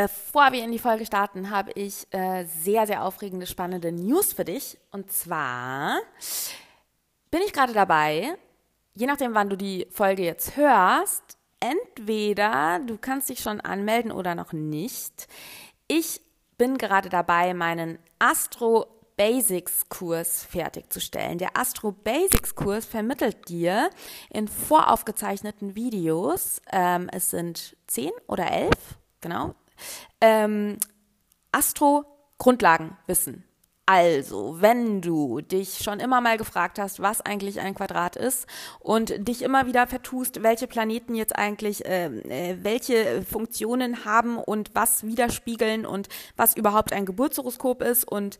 Bevor wir in die Folge starten, habe ich äh, sehr, sehr aufregende, spannende News für dich. Und zwar bin ich gerade dabei, je nachdem, wann du die Folge jetzt hörst, entweder du kannst dich schon anmelden oder noch nicht. Ich bin gerade dabei, meinen Astro Basics Kurs fertigzustellen. Der Astro Basics Kurs vermittelt dir in voraufgezeichneten Videos, ähm, es sind zehn oder elf, genau, ähm, Astro-Grundlagenwissen. Also, wenn du dich schon immer mal gefragt hast, was eigentlich ein Quadrat ist und dich immer wieder vertust, welche Planeten jetzt eigentlich äh, äh, welche Funktionen haben und was widerspiegeln und was überhaupt ein Geburtshoroskop ist und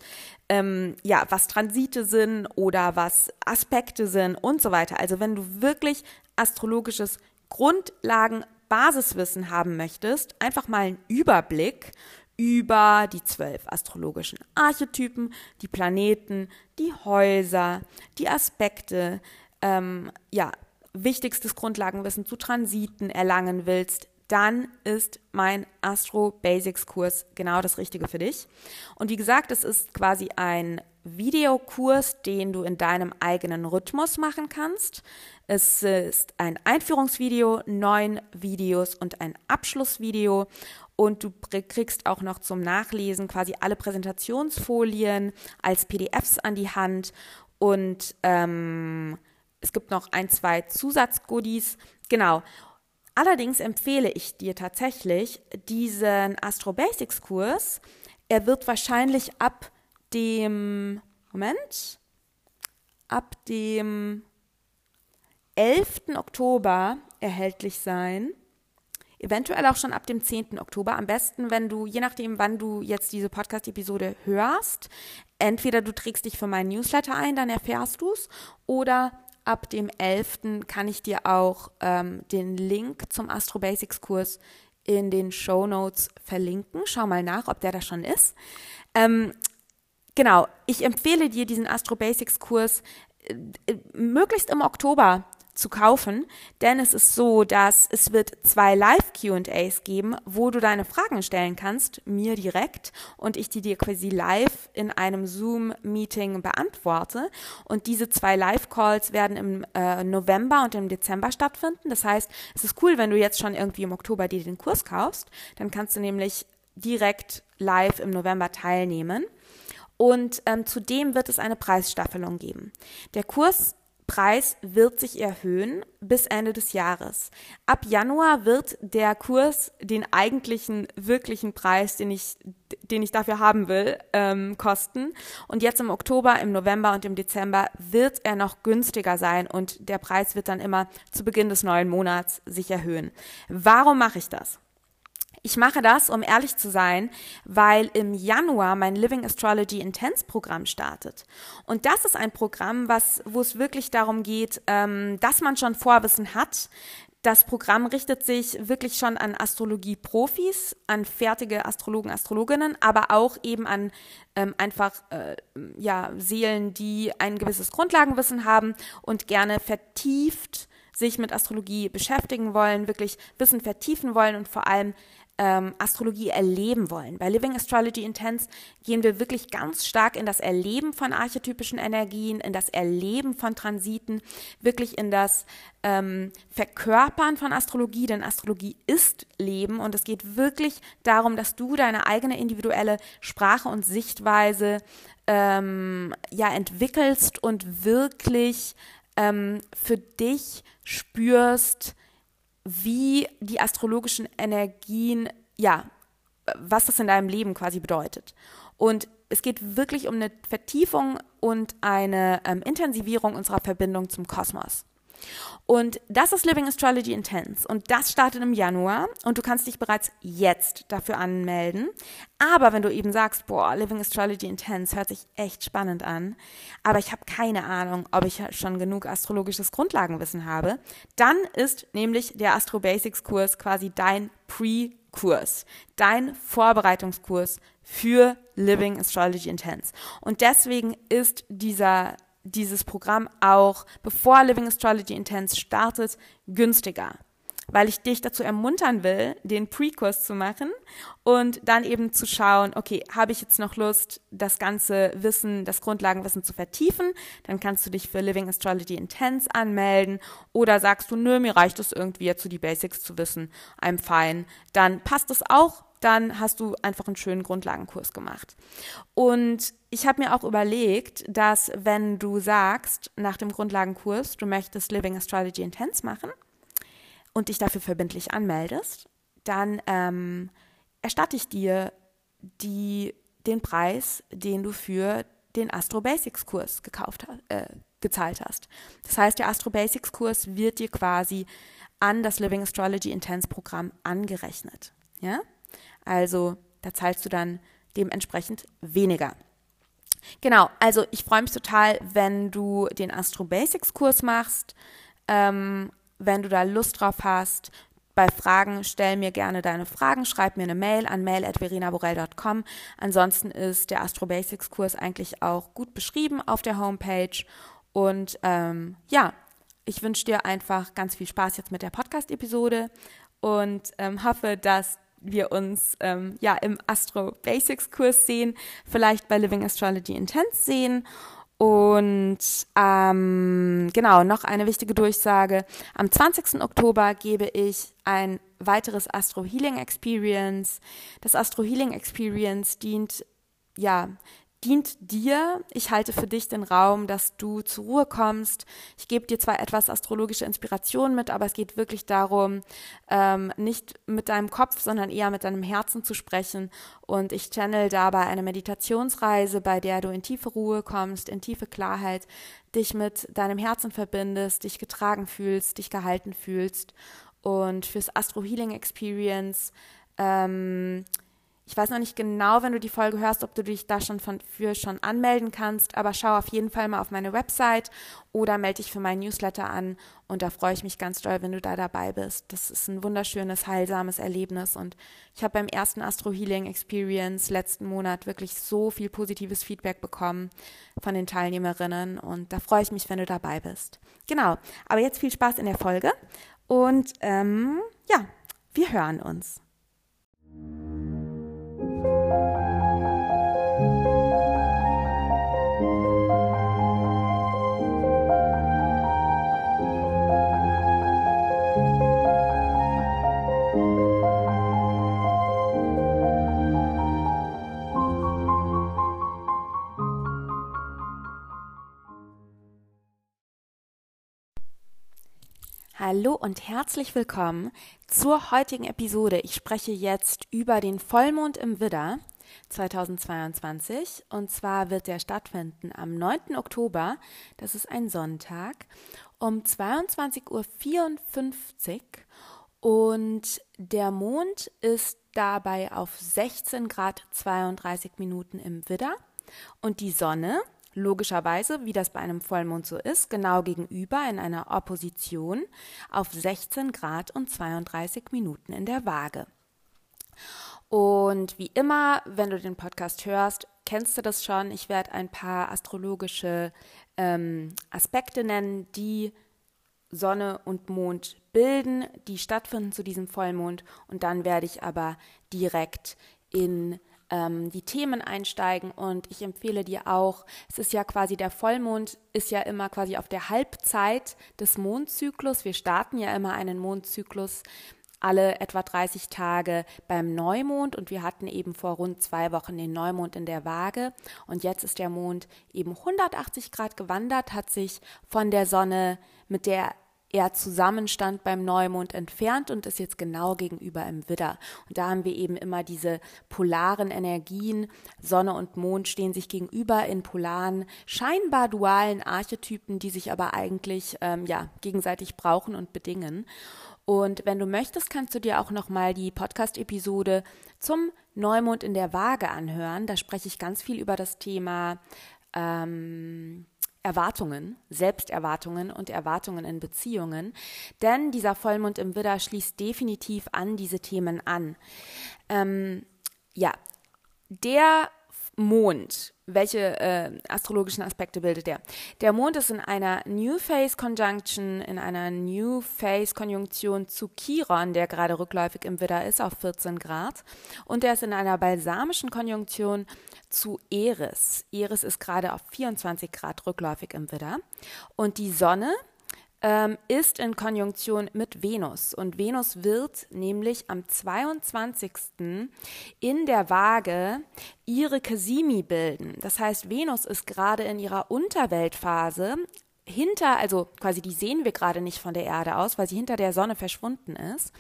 ähm, ja, was Transite sind oder was Aspekte sind und so weiter. Also, wenn du wirklich astrologisches Grundlagen Basiswissen haben möchtest, einfach mal einen Überblick über die zwölf astrologischen Archetypen, die Planeten, die Häuser, die Aspekte, ähm, ja, wichtigstes Grundlagenwissen zu Transiten erlangen willst, dann ist mein Astro Basics Kurs genau das Richtige für dich. Und wie gesagt, es ist quasi ein Videokurs, den du in deinem eigenen Rhythmus machen kannst. Es ist ein Einführungsvideo, neun Videos und ein Abschlussvideo. Und du kriegst auch noch zum Nachlesen quasi alle Präsentationsfolien als PDFs an die Hand. Und ähm, es gibt noch ein, zwei Zusatzgoodies. Genau. Allerdings empfehle ich dir tatsächlich diesen Astro Basics Kurs. Er wird wahrscheinlich ab dem, Moment, ab dem 11. Oktober erhältlich sein. Eventuell auch schon ab dem 10. Oktober. Am besten, wenn du, je nachdem, wann du jetzt diese Podcast-Episode hörst, entweder du trägst dich für meinen Newsletter ein, dann erfährst du es, oder ab dem 11. kann ich dir auch ähm, den Link zum Astro Basics Kurs in den Show Notes verlinken. Schau mal nach, ob der da schon ist. Ähm, genau, ich empfehle dir diesen Astro Basics Kurs äh, äh, möglichst im Oktober zu kaufen, denn es ist so, dass es wird zwei Live Q&As geben, wo du deine Fragen stellen kannst, mir direkt und ich die dir quasi live in einem Zoom Meeting beantworte und diese zwei Live Calls werden im äh, November und im Dezember stattfinden. Das heißt, es ist cool, wenn du jetzt schon irgendwie im Oktober dir den Kurs kaufst, dann kannst du nämlich direkt live im November teilnehmen. Und ähm, zudem wird es eine Preisstaffelung geben. Der Kurs Preis wird sich erhöhen bis Ende des Jahres. Ab Januar wird der Kurs den eigentlichen, wirklichen Preis, den ich, den ich dafür haben will, ähm, kosten. Und jetzt im Oktober, im November und im Dezember wird er noch günstiger sein und der Preis wird dann immer zu Beginn des neuen Monats sich erhöhen. Warum mache ich das? Ich mache das, um ehrlich zu sein, weil im Januar mein Living Astrology Intense Programm startet. Und das ist ein Programm, was, wo es wirklich darum geht, ähm, dass man schon Vorwissen hat. Das Programm richtet sich wirklich schon an Astrologie-Profis, an fertige Astrologen, Astrologinnen, aber auch eben an ähm, einfach äh, ja, Seelen, die ein gewisses Grundlagenwissen haben und gerne vertieft sich mit Astrologie beschäftigen wollen, wirklich Wissen vertiefen wollen und vor allem ähm, Astrologie erleben wollen. Bei Living Astrology Intense gehen wir wirklich ganz stark in das Erleben von archetypischen Energien, in das Erleben von Transiten, wirklich in das ähm, Verkörpern von Astrologie, denn Astrologie ist Leben und es geht wirklich darum, dass du deine eigene individuelle Sprache und Sichtweise ähm, ja entwickelst und wirklich ähm, für dich spürst, wie die astrologischen Energien, ja, was das in deinem Leben quasi bedeutet. Und es geht wirklich um eine Vertiefung und eine ähm, Intensivierung unserer Verbindung zum Kosmos. Und das ist Living Astrology Intense. Und das startet im Januar. Und du kannst dich bereits jetzt dafür anmelden. Aber wenn du eben sagst, boah, Living Astrology Intense hört sich echt spannend an, aber ich habe keine Ahnung, ob ich schon genug astrologisches Grundlagenwissen habe, dann ist nämlich der Astro Basics Kurs quasi dein Pre-Kurs, dein Vorbereitungskurs für Living Astrology Intense. Und deswegen ist dieser dieses Programm auch, bevor Living Astrology Intense startet, günstiger. Weil ich dich dazu ermuntern will, den Pre-Kurs zu machen und dann eben zu schauen, okay, habe ich jetzt noch Lust, das ganze Wissen, das Grundlagenwissen zu vertiefen? Dann kannst du dich für Living Astrology Intense anmelden oder sagst du, nö, mir reicht es irgendwie jetzt so die Basics zu wissen, I'm fine. Dann passt es auch, dann hast du einfach einen schönen Grundlagenkurs gemacht. Und ich habe mir auch überlegt, dass wenn du sagst nach dem Grundlagenkurs, du möchtest Living Astrology Intense machen und dich dafür verbindlich anmeldest, dann ähm, erstatte ich dir die, den Preis, den du für den Astro Basics Kurs gekauft, äh, gezahlt hast. Das heißt, der Astro Basics Kurs wird dir quasi an das Living Astrology Intense Programm angerechnet. Ja? Also da zahlst du dann dementsprechend weniger. Genau, also ich freue mich total, wenn du den Astro Basics Kurs machst, ähm, wenn du da Lust drauf hast. Bei Fragen stell mir gerne deine Fragen, schreib mir eine Mail an mail@verinaborell.com. Ansonsten ist der Astro Basics Kurs eigentlich auch gut beschrieben auf der Homepage und ähm, ja, ich wünsche dir einfach ganz viel Spaß jetzt mit der Podcast-Episode und ähm, hoffe, dass wir uns ähm, ja im Astro Basics Kurs sehen, vielleicht bei Living Astrology Intense sehen. Und ähm, genau, noch eine wichtige Durchsage. Am 20. Oktober gebe ich ein weiteres Astro Healing Experience. Das Astro Healing Experience dient ja dient dir. Ich halte für dich den Raum, dass du zur Ruhe kommst. Ich gebe dir zwar etwas astrologische Inspiration mit, aber es geht wirklich darum, ähm, nicht mit deinem Kopf, sondern eher mit deinem Herzen zu sprechen. Und ich channel dabei eine Meditationsreise, bei der du in tiefe Ruhe kommst, in tiefe Klarheit, dich mit deinem Herzen verbindest, dich getragen fühlst, dich gehalten fühlst. Und fürs Astro Healing Experience ähm, ich weiß noch nicht genau, wenn du die Folge hörst, ob du dich da schon von, für schon anmelden kannst, aber schau auf jeden Fall mal auf meine Website oder melde dich für meinen Newsletter an und da freue ich mich ganz doll, wenn du da dabei bist. Das ist ein wunderschönes, heilsames Erlebnis und ich habe beim ersten Astro Healing Experience letzten Monat wirklich so viel positives Feedback bekommen von den Teilnehmerinnen und da freue ich mich, wenn du dabei bist. Genau, aber jetzt viel Spaß in der Folge und ähm, ja, wir hören uns. Thank you. Hallo und herzlich willkommen zur heutigen Episode. Ich spreche jetzt über den Vollmond im Widder 2022 und zwar wird der stattfinden am 9. Oktober, das ist ein Sonntag, um 22.54 Uhr und der Mond ist dabei auf 16 Grad 32 Minuten im Widder und die Sonne logischerweise, wie das bei einem Vollmond so ist, genau gegenüber in einer Opposition auf 16 Grad und 32 Minuten in der Waage. Und wie immer, wenn du den Podcast hörst, kennst du das schon. Ich werde ein paar astrologische ähm, Aspekte nennen, die Sonne und Mond bilden, die stattfinden zu diesem Vollmond. Und dann werde ich aber direkt in ähm, die Themen einsteigen. Und ich empfehle dir auch, es ist ja quasi der Vollmond ist ja immer quasi auf der Halbzeit des Mondzyklus. Wir starten ja immer einen Mondzyklus alle etwa 30 Tage beim Neumond. Und wir hatten eben vor rund zwei Wochen den Neumond in der Waage. Und jetzt ist der Mond eben 180 Grad gewandert, hat sich von der Sonne, mit der er zusammenstand beim Neumond entfernt und ist jetzt genau gegenüber im Widder. Und da haben wir eben immer diese polaren Energien. Sonne und Mond stehen sich gegenüber in polaren, scheinbar dualen Archetypen, die sich aber eigentlich ähm, ja gegenseitig brauchen und bedingen. Und wenn du möchtest, kannst du dir auch nochmal die Podcast-Episode zum Neumond in der Waage anhören. Da spreche ich ganz viel über das Thema ähm, Erwartungen, Selbsterwartungen und Erwartungen in Beziehungen, denn dieser Vollmond im Widder schließt definitiv an diese Themen an. Ähm, ja, der Mond, welche äh, astrologischen Aspekte bildet der? Der Mond ist in einer New Phase Conjunction, in einer New Phase Konjunktion zu Chiron, der gerade rückläufig im Widder ist, auf 14 Grad. Und er ist in einer balsamischen Konjunktion zu Eris. Eris ist gerade auf 24 Grad rückläufig im Widder. Und die Sonne ähm, ist in Konjunktion mit Venus. Und Venus wird nämlich am 22. in der Waage ihre Casimi bilden. Das heißt, Venus ist gerade in ihrer Unterweltphase hinter, also quasi die sehen wir gerade nicht von der Erde aus, weil sie hinter der Sonne verschwunden ist.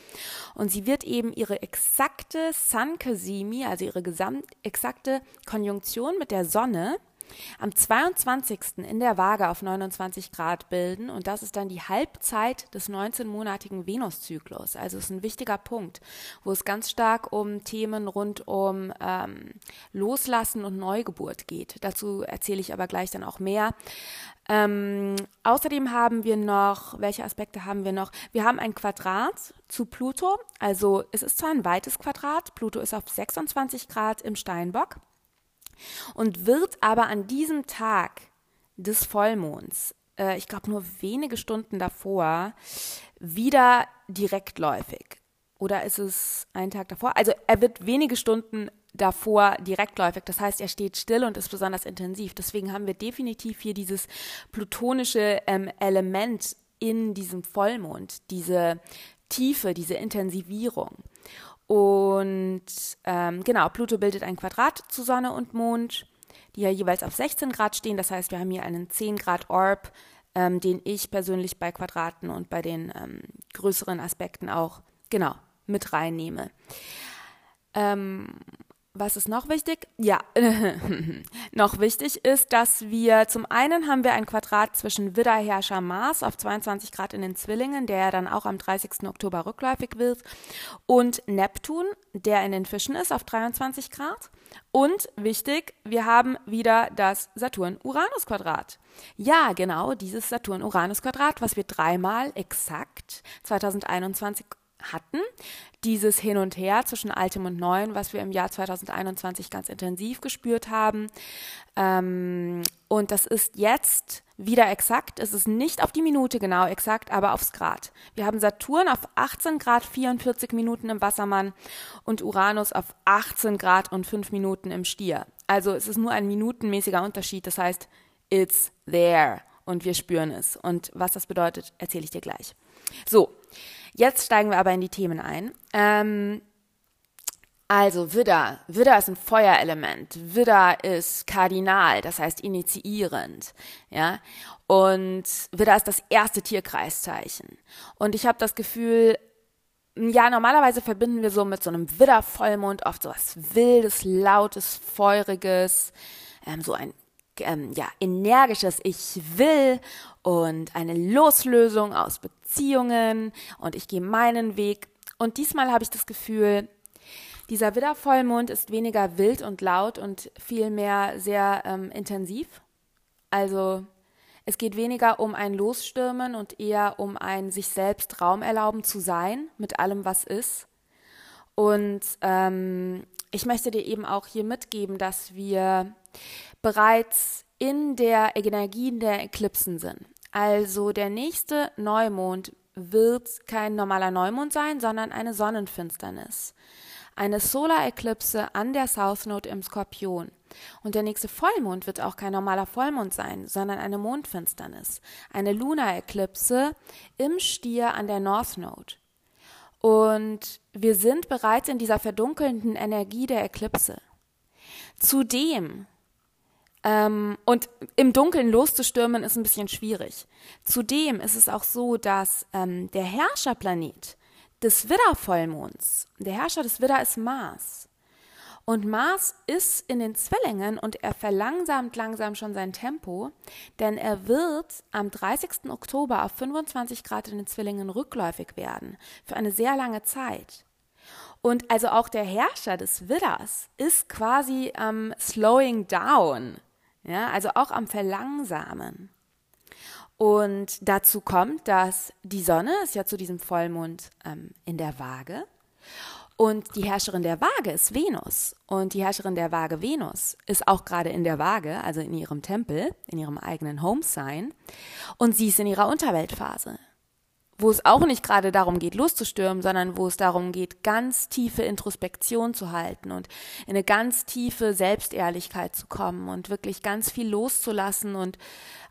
Und sie wird eben ihre exakte Sun Casimi, also ihre gesamt exakte Konjunktion mit der Sonne am 22. in der Waage auf 29 Grad bilden und das ist dann die Halbzeit des 19-monatigen Venuszyklus. Also es ist ein wichtiger Punkt, wo es ganz stark um Themen rund um ähm, Loslassen und Neugeburt geht. Dazu erzähle ich aber gleich dann auch mehr. Ähm, außerdem haben wir noch, welche Aspekte haben wir noch? Wir haben ein Quadrat zu Pluto. Also es ist zwar ein weites Quadrat, Pluto ist auf 26 Grad im Steinbock und wird aber an diesem Tag des Vollmonds, äh, ich glaube nur wenige Stunden davor, wieder direktläufig. Oder ist es ein Tag davor? Also er wird wenige Stunden davor direktläufig. Das heißt, er steht still und ist besonders intensiv. Deswegen haben wir definitiv hier dieses plutonische ähm, Element in diesem Vollmond, diese Tiefe, diese Intensivierung. Und ähm, genau, Pluto bildet ein Quadrat zu Sonne und Mond, die ja jeweils auf 16 Grad stehen. Das heißt, wir haben hier einen 10 Grad Orb, ähm, den ich persönlich bei Quadraten und bei den ähm, größeren Aspekten auch genau mit reinnehme. Ähm, was ist noch wichtig? Ja, noch wichtig ist, dass wir zum einen haben wir ein Quadrat zwischen Widderherrscher Mars auf 22 Grad in den Zwillingen, der dann auch am 30. Oktober rückläufig wird, und Neptun, der in den Fischen ist auf 23 Grad. Und wichtig, wir haben wieder das Saturn-Uranus-Quadrat. Ja, genau, dieses Saturn-Uranus-Quadrat, was wir dreimal exakt 2021 hatten. Dieses Hin und Her zwischen Altem und Neuem, was wir im Jahr 2021 ganz intensiv gespürt haben. Ähm, und das ist jetzt wieder exakt. Es ist nicht auf die Minute genau exakt, aber aufs Grad. Wir haben Saturn auf 18 Grad 44 Minuten im Wassermann und Uranus auf 18 Grad und 5 Minuten im Stier. Also es ist nur ein minutenmäßiger Unterschied. Das heißt, it's there und wir spüren es. Und was das bedeutet, erzähle ich dir gleich. So, Jetzt steigen wir aber in die Themen ein. Ähm, Also Widder, Widder ist ein Feuerelement, Widder ist kardinal, das heißt initiierend, ja. Und Widder ist das erste Tierkreiszeichen. Und ich habe das Gefühl, ja, normalerweise verbinden wir so mit so einem Widder-Vollmond oft so was Wildes, Lautes, Feuriges, ähm, so ein ähm, ja, energisches Ich will und eine Loslösung aus Beziehungen und ich gehe meinen Weg. Und diesmal habe ich das Gefühl, dieser Widdervollmond ist weniger wild und laut und vielmehr sehr ähm, intensiv. Also es geht weniger um ein Losstürmen und eher um ein sich selbst Raum erlauben zu sein mit allem, was ist. Und ähm, ich möchte dir eben auch hier mitgeben, dass wir bereits in der Energie der Eklipsen sind. Also der nächste Neumond wird kein normaler Neumond sein, sondern eine Sonnenfinsternis eine Solareklipse an der South Node im Skorpion. Und der nächste Vollmond wird auch kein normaler Vollmond sein, sondern eine Mondfinsternis, eine Lunareklipse im Stier an der North Node. Und wir sind bereits in dieser verdunkelnden Energie der Eklipse. Zudem, ähm, und im Dunkeln loszustürmen ist ein bisschen schwierig. Zudem ist es auch so, dass ähm, der Herrscherplanet des Widdervollmonds. Der Herrscher des Widder ist Mars. Und Mars ist in den Zwillingen und er verlangsamt langsam schon sein Tempo, denn er wird am 30. Oktober auf 25 Grad in den Zwillingen rückläufig werden, für eine sehr lange Zeit. Und also auch der Herrscher des Widders ist quasi am Slowing Down, ja, also auch am Verlangsamen. Und dazu kommt, dass die Sonne ist ja zu diesem Vollmond ähm, in der Waage. Und die Herrscherin der Waage ist Venus. Und die Herrscherin der Waage Venus ist auch gerade in der Waage, also in ihrem Tempel, in ihrem eigenen Home-Sign. Und sie ist in ihrer Unterweltphase, wo es auch nicht gerade darum geht, loszustürmen, sondern wo es darum geht, ganz tiefe Introspektion zu halten und in eine ganz tiefe Selbstehrlichkeit zu kommen und wirklich ganz viel loszulassen und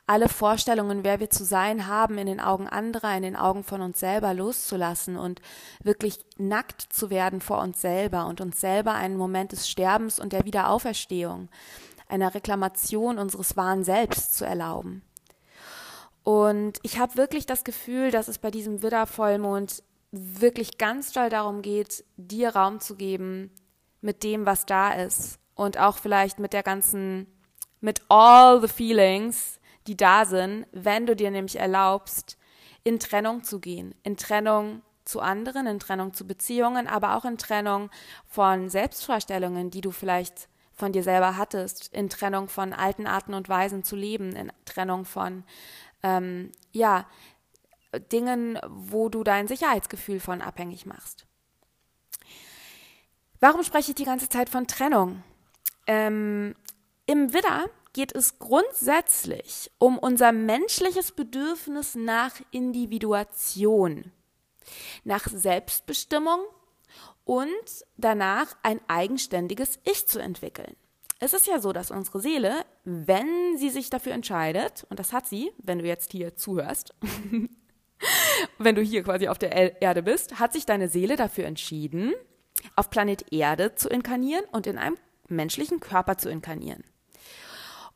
alle Vorstellungen, wer wir zu sein haben, in den Augen anderer, in den Augen von uns selber loszulassen und wirklich nackt zu werden vor uns selber und uns selber einen Moment des Sterbens und der Wiederauferstehung, einer Reklamation unseres wahren Selbst zu erlauben. Und ich habe wirklich das Gefühl, dass es bei diesem Widdervollmond wirklich ganz doll darum geht, dir Raum zu geben mit dem, was da ist. Und auch vielleicht mit der ganzen, mit all the feelings, die da sind, wenn du dir nämlich erlaubst, in Trennung zu gehen, in Trennung zu anderen, in Trennung zu Beziehungen, aber auch in Trennung von Selbstvorstellungen, die du vielleicht von dir selber hattest, in Trennung von alten Arten und Weisen zu leben, in Trennung von, ähm, ja, Dingen, wo du dein Sicherheitsgefühl von abhängig machst. Warum spreche ich die ganze Zeit von Trennung? Ähm, Im Widder geht es grundsätzlich um unser menschliches Bedürfnis nach Individuation, nach Selbstbestimmung und danach ein eigenständiges Ich zu entwickeln. Es ist ja so, dass unsere Seele, wenn sie sich dafür entscheidet, und das hat sie, wenn du jetzt hier zuhörst, wenn du hier quasi auf der Erde bist, hat sich deine Seele dafür entschieden, auf Planet Erde zu inkarnieren und in einem menschlichen Körper zu inkarnieren.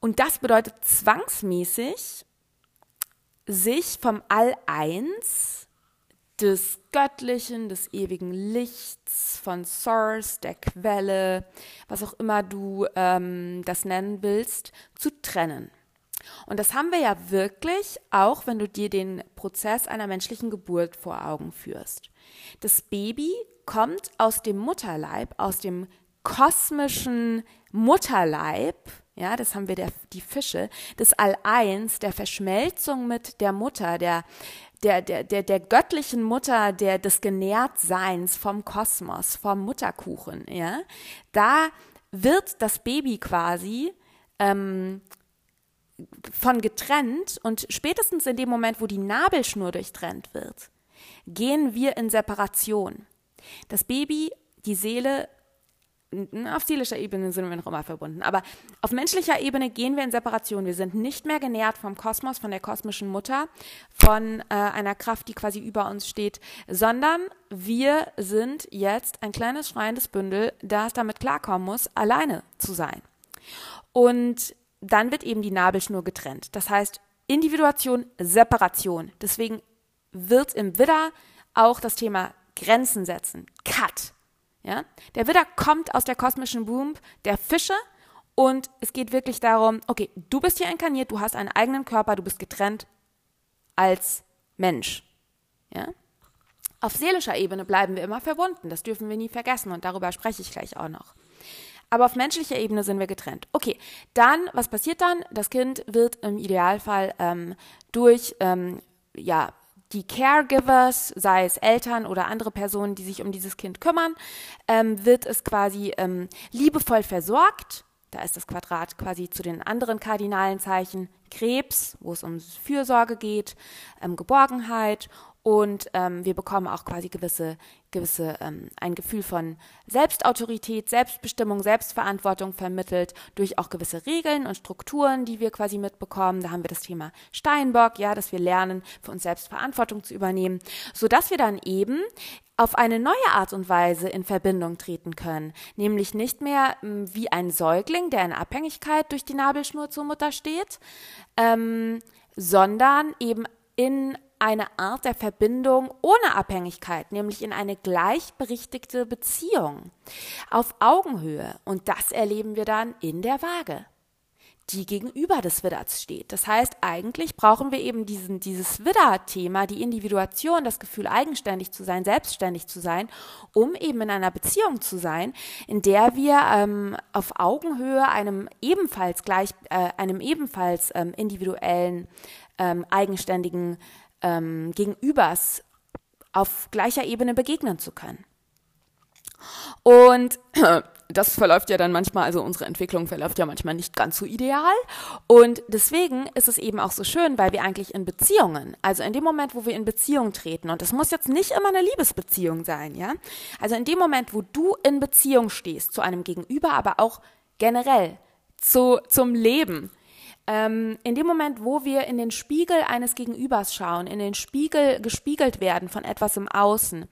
Und das bedeutet zwangsmäßig, sich vom All-Eins, des Göttlichen, des ewigen Lichts, von Source, der Quelle, was auch immer du ähm, das nennen willst, zu trennen. Und das haben wir ja wirklich, auch wenn du dir den Prozess einer menschlichen Geburt vor Augen führst. Das Baby kommt aus dem Mutterleib, aus dem kosmischen Mutterleib, ja, das haben wir der, die Fische, des All-Eins, der Verschmelzung mit der Mutter, der, der, der, der, der göttlichen Mutter, der, des Genährtseins vom Kosmos, vom Mutterkuchen, ja. Da wird das Baby quasi ähm, von getrennt und spätestens in dem Moment, wo die Nabelschnur durchtrennt wird, gehen wir in Separation. Das Baby, die Seele auf seelischer Ebene sind wir noch immer verbunden. Aber auf menschlicher Ebene gehen wir in Separation. Wir sind nicht mehr genährt vom Kosmos, von der kosmischen Mutter, von äh, einer Kraft, die quasi über uns steht, sondern wir sind jetzt ein kleines schreiendes Bündel, das damit klarkommen muss, alleine zu sein. Und dann wird eben die Nabelschnur getrennt. Das heißt, Individuation, Separation. Deswegen wird im Widder auch das Thema Grenzen setzen, Cut. Ja? Der Widder kommt aus der kosmischen Womb der Fische und es geht wirklich darum, okay, du bist hier inkarniert, du hast einen eigenen Körper, du bist getrennt als Mensch. Ja? Auf seelischer Ebene bleiben wir immer verbunden, das dürfen wir nie vergessen und darüber spreche ich gleich auch noch. Aber auf menschlicher Ebene sind wir getrennt. Okay, dann, was passiert dann? Das Kind wird im Idealfall ähm, durch ähm, ja, die Caregivers, sei es Eltern oder andere Personen, die sich um dieses Kind kümmern, ähm, wird es quasi ähm, liebevoll versorgt. Da ist das Quadrat quasi zu den anderen kardinalen Zeichen Krebs, wo es um Fürsorge geht, ähm, Geborgenheit und ähm, wir bekommen auch quasi gewisse, gewisse ähm, ein Gefühl von Selbstautorität, Selbstbestimmung, Selbstverantwortung vermittelt durch auch gewisse Regeln und Strukturen, die wir quasi mitbekommen. Da haben wir das Thema Steinbock, ja, dass wir lernen, für uns selbst Verantwortung zu übernehmen, so dass wir dann eben auf eine neue Art und Weise in Verbindung treten können, nämlich nicht mehr ähm, wie ein Säugling, der in Abhängigkeit durch die Nabelschnur zur Mutter steht, ähm, sondern eben in eine Art der Verbindung ohne Abhängigkeit, nämlich in eine gleichberechtigte Beziehung auf Augenhöhe. Und das erleben wir dann in der Waage die gegenüber des Widders steht. Das heißt, eigentlich brauchen wir eben diesen, dieses Widder-Thema, die Individuation, das Gefühl, eigenständig zu sein, selbstständig zu sein, um eben in einer Beziehung zu sein, in der wir ähm, auf Augenhöhe einem ebenfalls gleich, äh, einem ebenfalls ähm, individuellen, ähm, eigenständigen ähm, Gegenübers auf gleicher Ebene begegnen zu können. Und das verläuft ja dann manchmal, also unsere Entwicklung verläuft ja manchmal nicht ganz so ideal. Und deswegen ist es eben auch so schön, weil wir eigentlich in Beziehungen, also in dem Moment, wo wir in Beziehung treten, und das muss jetzt nicht immer eine Liebesbeziehung sein, ja. Also in dem Moment, wo du in Beziehung stehst zu einem Gegenüber, aber auch generell zu, zum Leben, ähm, in dem Moment, wo wir in den Spiegel eines Gegenübers schauen, in den Spiegel gespiegelt werden von etwas im Außen,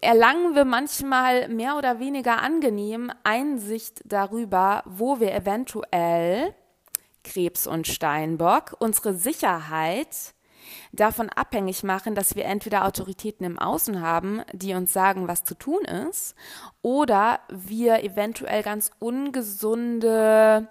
erlangen wir manchmal mehr oder weniger angenehm Einsicht darüber, wo wir eventuell Krebs und Steinbock unsere Sicherheit davon abhängig machen, dass wir entweder Autoritäten im Außen haben, die uns sagen, was zu tun ist, oder wir eventuell ganz ungesunde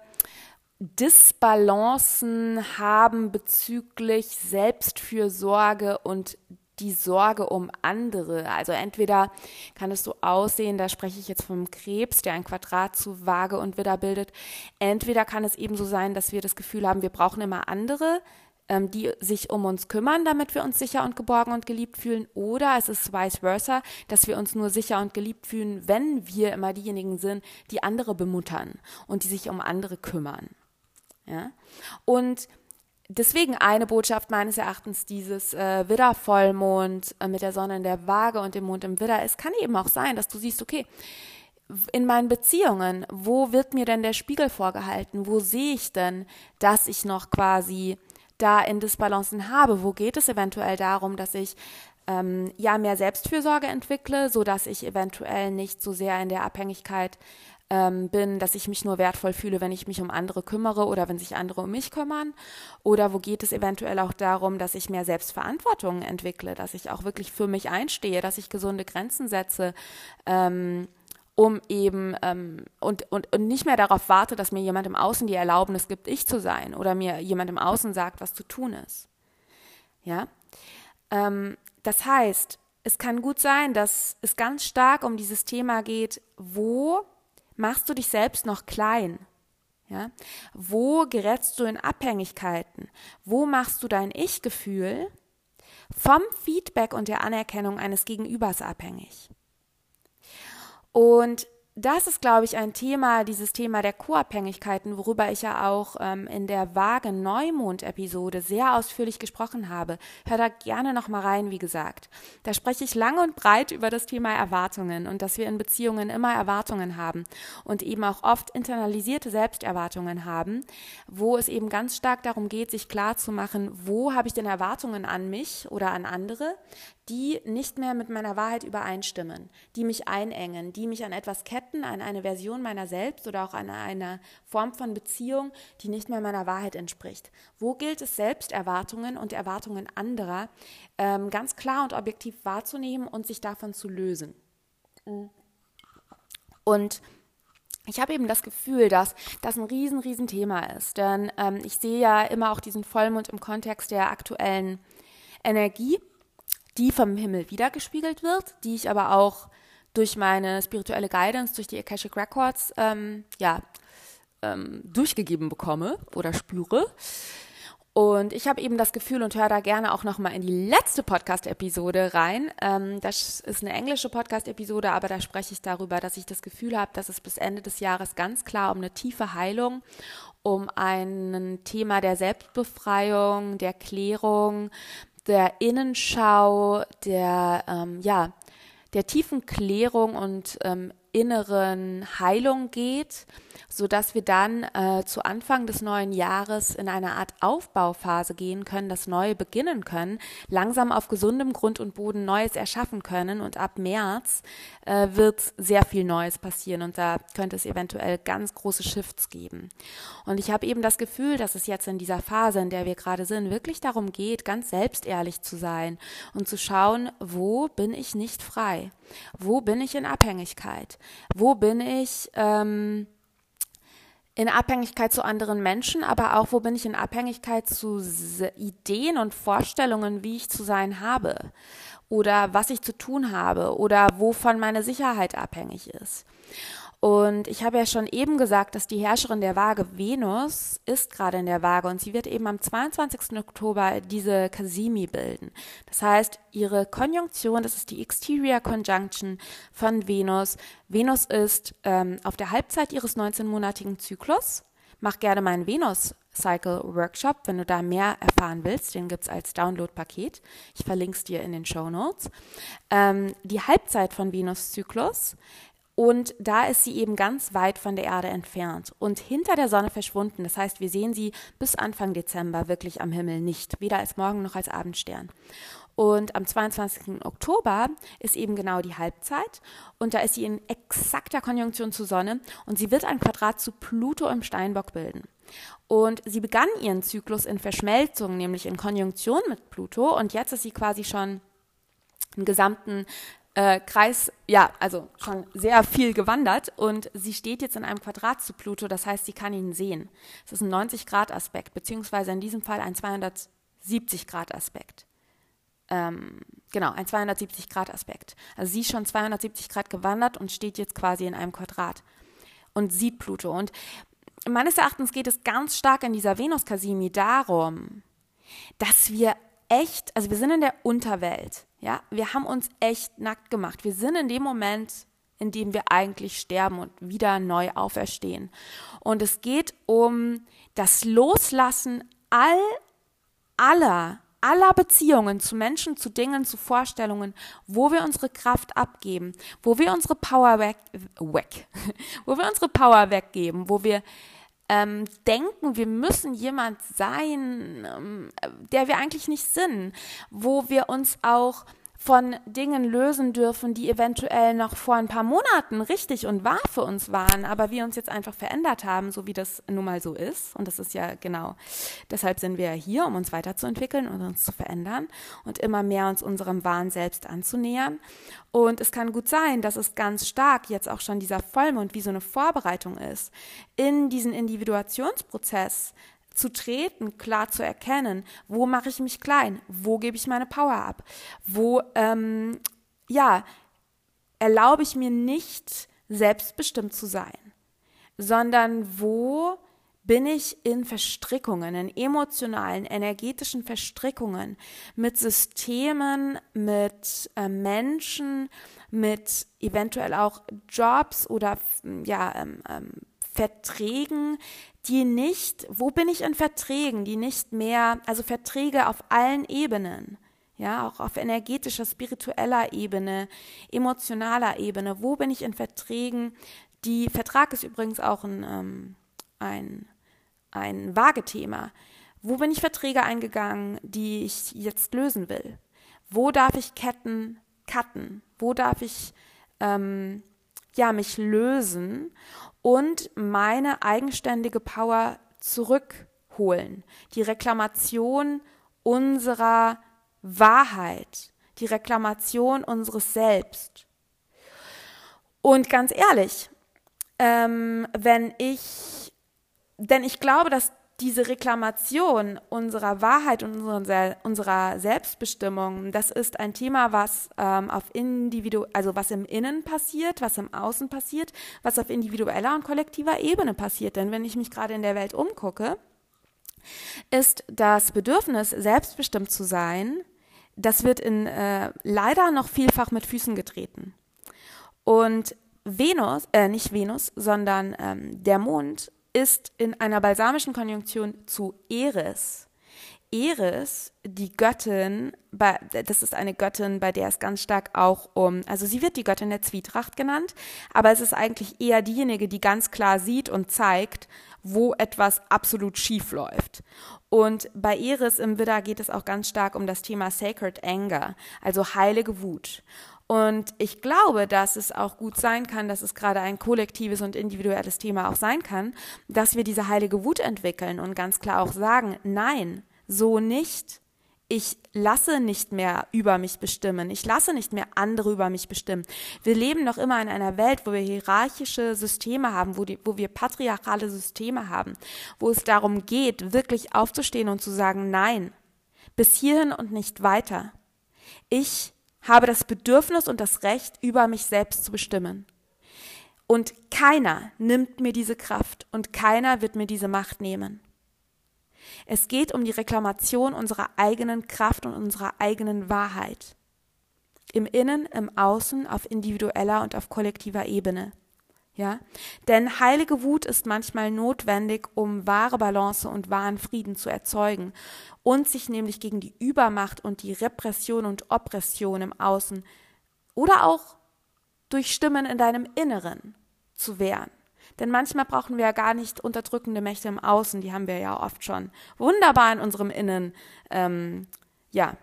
Disbalancen haben bezüglich Selbstfürsorge und die Sorge um andere. Also entweder kann es so aussehen, da spreche ich jetzt vom Krebs, der ein Quadrat zu Waage und Widder bildet. Entweder kann es eben so sein, dass wir das Gefühl haben, wir brauchen immer andere, ähm, die sich um uns kümmern, damit wir uns sicher und geborgen und geliebt fühlen. Oder es ist vice versa, dass wir uns nur sicher und geliebt fühlen, wenn wir immer diejenigen sind, die andere bemuttern und die sich um andere kümmern. Ja? Und deswegen eine Botschaft meines Erachtens dieses äh, Widder-Vollmond äh, mit der Sonne in der Waage und dem Mond im Widder. Es kann eben auch sein, dass du siehst, okay, in meinen Beziehungen, wo wird mir denn der Spiegel vorgehalten? Wo sehe ich denn, dass ich noch quasi da in Disbalancen habe? Wo geht es eventuell darum, dass ich ähm, ja mehr Selbstfürsorge entwickle, so dass ich eventuell nicht so sehr in der Abhängigkeit ähm, bin, dass ich mich nur wertvoll fühle, wenn ich mich um andere kümmere oder wenn sich andere um mich kümmern? Oder wo geht es eventuell auch darum, dass ich mehr Selbstverantwortung entwickle, dass ich auch wirklich für mich einstehe, dass ich gesunde Grenzen setze? Ähm, um eben ähm, und, und, und nicht mehr darauf warte, dass mir jemand im Außen die Erlaubnis gibt, ich zu sein oder mir jemand im Außen sagt, was zu tun ist. Ja, ähm, das heißt, es kann gut sein, dass es ganz stark um dieses Thema geht, wo machst du dich selbst noch klein? Ja? Wo gerätst du in Abhängigkeiten? Wo machst du dein Ich-Gefühl vom Feedback und der Anerkennung eines Gegenübers abhängig? Und das ist, glaube ich, ein Thema, dieses Thema der Co-Abhängigkeiten, worüber ich ja auch ähm, in der Waage Neumond-Episode sehr ausführlich gesprochen habe. Hör da gerne nochmal rein, wie gesagt. Da spreche ich lang und breit über das Thema Erwartungen und dass wir in Beziehungen immer Erwartungen haben und eben auch oft internalisierte Selbsterwartungen haben, wo es eben ganz stark darum geht, sich klar zu machen, wo habe ich denn Erwartungen an mich oder an andere, die nicht mehr mit meiner Wahrheit übereinstimmen, die mich einengen, die mich an etwas ketten, an eine Version meiner selbst oder auch an eine Form von Beziehung, die nicht mehr meiner Wahrheit entspricht. Wo gilt es, Selbsterwartungen und Erwartungen anderer ähm, ganz klar und objektiv wahrzunehmen und sich davon zu lösen? Und ich habe eben das Gefühl, dass das ein riesen, riesen Thema ist. Denn ähm, ich sehe ja immer auch diesen Vollmond im Kontext der aktuellen Energie die vom Himmel wiedergespiegelt wird, die ich aber auch durch meine spirituelle Guidance, durch die Akashic Records, ähm, ja, ähm, durchgegeben bekomme oder spüre. Und ich habe eben das Gefühl und höre da gerne auch nochmal in die letzte Podcast-Episode rein. Ähm, das ist eine englische Podcast-Episode, aber da spreche ich darüber, dass ich das Gefühl habe, dass es bis Ende des Jahres ganz klar um eine tiefe Heilung, um ein Thema der Selbstbefreiung, der Klärung, der Innenschau, der, ähm, ja, der tiefen Klärung und ähm, inneren Heilung geht, so dass wir dann äh, zu Anfang des neuen Jahres in eine Art Aufbauphase gehen können, das Neue beginnen können, langsam auf gesundem Grund und Boden Neues erschaffen können und ab März äh, wird sehr viel Neues passieren und da könnte es eventuell ganz große Shifts geben. Und ich habe eben das Gefühl, dass es jetzt in dieser Phase, in der wir gerade sind, wirklich darum geht, ganz selbstehrlich zu sein und zu schauen, wo bin ich nicht frei? Wo bin ich in Abhängigkeit? Wo bin ich ähm, in Abhängigkeit zu anderen Menschen, aber auch wo bin ich in Abhängigkeit zu Ideen und Vorstellungen, wie ich zu sein habe oder was ich zu tun habe oder wovon meine Sicherheit abhängig ist. Und ich habe ja schon eben gesagt, dass die Herrscherin der Waage Venus ist gerade in der Waage und sie wird eben am 22. Oktober diese Kasimi bilden. Das heißt, ihre Konjunktion, das ist die Exterior Conjunction von Venus. Venus ist ähm, auf der Halbzeit ihres 19-monatigen Zyklus. Mach gerne meinen Venus Cycle Workshop, wenn du da mehr erfahren willst. Den gibt's als Download-Paket. Ich verlinke es dir in den Show Notes. Ähm, die Halbzeit von Venus-Zyklus und da ist sie eben ganz weit von der Erde entfernt und hinter der Sonne verschwunden. Das heißt, wir sehen sie bis Anfang Dezember wirklich am Himmel nicht, weder als Morgen noch als Abendstern. Und am 22. Oktober ist eben genau die Halbzeit und da ist sie in exakter Konjunktion zur Sonne und sie wird ein Quadrat zu Pluto im Steinbock bilden. Und sie begann ihren Zyklus in Verschmelzung, nämlich in Konjunktion mit Pluto und jetzt ist sie quasi schon im gesamten äh, Kreis, ja, also schon sehr viel gewandert und sie steht jetzt in einem Quadrat zu Pluto, das heißt, sie kann ihn sehen. Es ist ein 90-Grad-Aspekt, beziehungsweise in diesem Fall ein 270-Grad-Aspekt. Ähm, genau, ein 270-Grad-Aspekt. Also sie ist schon 270 Grad gewandert und steht jetzt quasi in einem Quadrat und sieht Pluto. Und meines Erachtens geht es ganz stark in dieser Venus-Kasimi darum, dass wir echt, also wir sind in der Unterwelt, ja, wir haben uns echt nackt gemacht. Wir sind in dem Moment, in dem wir eigentlich sterben und wieder neu auferstehen. Und es geht um das Loslassen all aller aller Beziehungen zu Menschen, zu Dingen, zu Vorstellungen, wo wir unsere Kraft abgeben, wo wir unsere Power weg, weg wo wir unsere Power weggeben, wo wir ähm, denken, wir müssen jemand sein, ähm, der wir eigentlich nicht sind, wo wir uns auch von Dingen lösen dürfen, die eventuell noch vor ein paar Monaten richtig und wahr für uns waren, aber wir uns jetzt einfach verändert haben, so wie das nun mal so ist. Und das ist ja genau, deshalb sind wir ja hier, um uns weiterzuentwickeln und uns zu verändern und immer mehr uns unserem wahren Selbst anzunähern. Und es kann gut sein, dass es ganz stark jetzt auch schon dieser Vollmond wie so eine Vorbereitung ist, in diesen Individuationsprozess zu treten, klar zu erkennen, wo mache ich mich klein, wo gebe ich meine Power ab, wo, ähm, ja, erlaube ich mir nicht, selbstbestimmt zu sein, sondern wo bin ich in Verstrickungen, in emotionalen, energetischen Verstrickungen mit Systemen, mit äh, Menschen, mit eventuell auch Jobs oder ja, ähm, ähm, Verträgen, die nicht, wo bin ich in Verträgen, die nicht mehr, also Verträge auf allen Ebenen, ja, auch auf energetischer, spiritueller Ebene, emotionaler Ebene, wo bin ich in Verträgen, die, Vertrag ist übrigens auch ein, ähm, ein, ein Wagethema. Wo bin ich Verträge eingegangen, die ich jetzt lösen will? Wo darf ich Ketten cutten? Wo darf ich ähm, ja mich lösen und meine eigenständige Power zurückholen? Die Reklamation unserer Wahrheit, die Reklamation unseres Selbst. Und ganz ehrlich, ähm, wenn ich, denn ich glaube, dass diese Reklamation unserer Wahrheit und unserer Selbstbestimmung, das ist ein Thema, was ähm, auf Individu also was im Innen passiert, was im Außen passiert, was auf individueller und kollektiver Ebene passiert. Denn wenn ich mich gerade in der Welt umgucke, ist das Bedürfnis, selbstbestimmt zu sein, das wird in äh, leider noch vielfach mit Füßen getreten. Und Venus, äh, nicht Venus, sondern ähm, der Mond ist in einer balsamischen Konjunktion zu Eris. Eris, die Göttin, das ist eine Göttin, bei der es ganz stark auch um, also sie wird die Göttin der Zwietracht genannt, aber es ist eigentlich eher diejenige, die ganz klar sieht und zeigt, wo etwas absolut schief läuft. Und bei Eris im Widder geht es auch ganz stark um das Thema Sacred Anger, also heilige Wut. Und ich glaube, dass es auch gut sein kann, dass es gerade ein kollektives und individuelles Thema auch sein kann, dass wir diese heilige Wut entwickeln und ganz klar auch sagen, nein, so nicht. Ich lasse nicht mehr über mich bestimmen. Ich lasse nicht mehr andere über mich bestimmen. Wir leben noch immer in einer Welt, wo wir hierarchische Systeme haben, wo, die, wo wir patriarchale Systeme haben, wo es darum geht, wirklich aufzustehen und zu sagen, nein, bis hierhin und nicht weiter. Ich habe das Bedürfnis und das Recht, über mich selbst zu bestimmen. Und keiner nimmt mir diese Kraft und keiner wird mir diese Macht nehmen. Es geht um die Reklamation unserer eigenen Kraft und unserer eigenen Wahrheit. Im Innen, im Außen, auf individueller und auf kollektiver Ebene. Ja? Denn heilige Wut ist manchmal notwendig, um wahre Balance und wahren Frieden zu erzeugen und sich nämlich gegen die Übermacht und die Repression und Oppression im Außen oder auch durch Stimmen in deinem Inneren zu wehren. Denn manchmal brauchen wir ja gar nicht unterdrückende Mächte im Außen, die haben wir ja oft schon wunderbar in unserem Innen ähm, ja,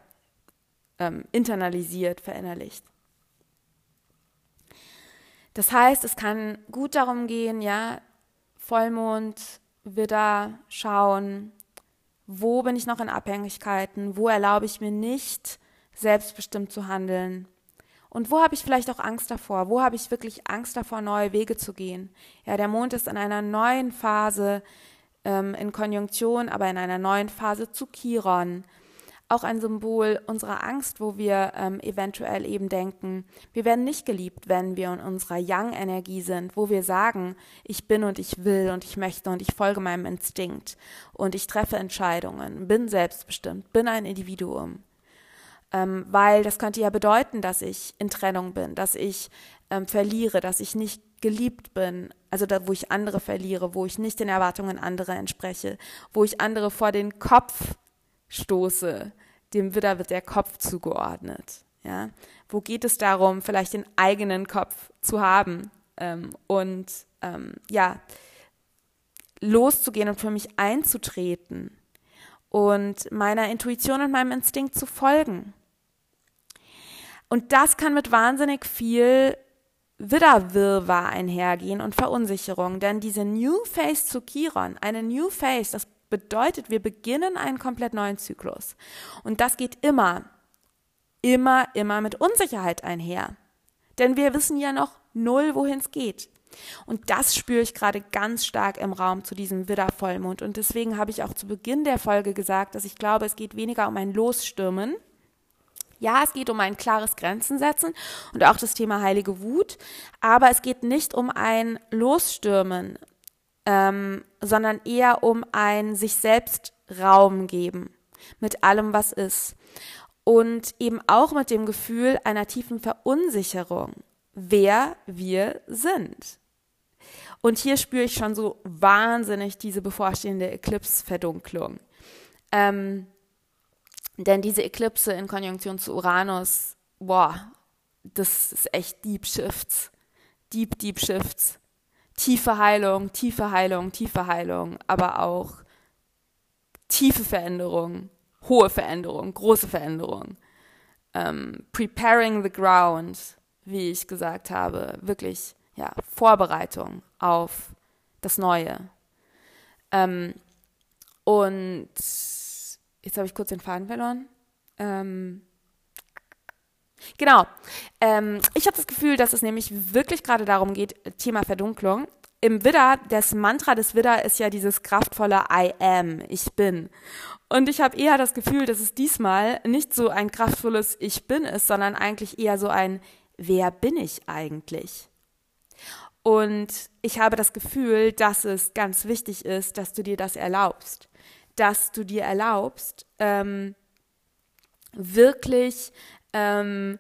ähm, internalisiert, verinnerlicht. Das heißt, es kann gut darum gehen, ja, Vollmond, Widder, schauen, wo bin ich noch in Abhängigkeiten, wo erlaube ich mir nicht, selbstbestimmt zu handeln. Und wo habe ich vielleicht auch Angst davor? Wo habe ich wirklich Angst davor, neue Wege zu gehen? Ja, der Mond ist in einer neuen Phase ähm, in Konjunktion, aber in einer neuen Phase zu Chiron auch ein Symbol unserer Angst, wo wir ähm, eventuell eben denken, wir werden nicht geliebt, wenn wir in unserer Young-Energie sind, wo wir sagen, ich bin und ich will und ich möchte und ich folge meinem Instinkt und ich treffe Entscheidungen, bin selbstbestimmt, bin ein Individuum. Ähm, weil das könnte ja bedeuten, dass ich in Trennung bin, dass ich ähm, verliere, dass ich nicht geliebt bin, also da, wo ich andere verliere, wo ich nicht den Erwartungen anderer entspreche, wo ich andere vor den Kopf stoße, dem Widder wird der Kopf zugeordnet. Ja? Wo geht es darum, vielleicht den eigenen Kopf zu haben ähm, und ähm, ja, loszugehen und für mich einzutreten und meiner Intuition und meinem Instinkt zu folgen. Und das kann mit wahnsinnig viel Widderwirrwarr einhergehen und Verunsicherung, denn diese New Face zu Chiron, eine New Face, das bedeutet, wir beginnen einen komplett neuen Zyklus. Und das geht immer, immer, immer mit Unsicherheit einher. Denn wir wissen ja noch null, wohin es geht. Und das spüre ich gerade ganz stark im Raum zu diesem Widder-Vollmond. Und deswegen habe ich auch zu Beginn der Folge gesagt, dass ich glaube, es geht weniger um ein Losstürmen. Ja, es geht um ein klares Grenzen setzen und auch das Thema heilige Wut. Aber es geht nicht um ein Losstürmen, ähm, sondern eher um ein sich selbst Raum geben mit allem, was ist. und eben auch mit dem Gefühl einer tiefen Verunsicherung, wer wir sind. Und hier spüre ich schon so wahnsinnig diese bevorstehende Eclipse-Verdunklung. Ähm, denn diese Eklipse in Konjunktion zu Uranus, boah, das ist echt Deep Shifts. Deep, Deep Shifts. Tiefe Heilung, tiefe Heilung, tiefe Heilung, aber auch tiefe Veränderung, hohe Veränderung, große Veränderung. Ähm, preparing the ground, wie ich gesagt habe, wirklich ja, Vorbereitung auf das Neue. Ähm, und jetzt habe ich kurz den Faden verloren. Ähm, genau. Ähm, ich habe das Gefühl, dass es nämlich wirklich gerade darum geht, Thema Verdunklung. Im Widder, das Mantra des Widder ist ja dieses kraftvolle I am, ich bin. Und ich habe eher das Gefühl, dass es diesmal nicht so ein kraftvolles Ich bin ist, sondern eigentlich eher so ein Wer bin ich eigentlich? Und ich habe das Gefühl, dass es ganz wichtig ist, dass du dir das erlaubst dass du dir erlaubst, ähm, wirklich ähm,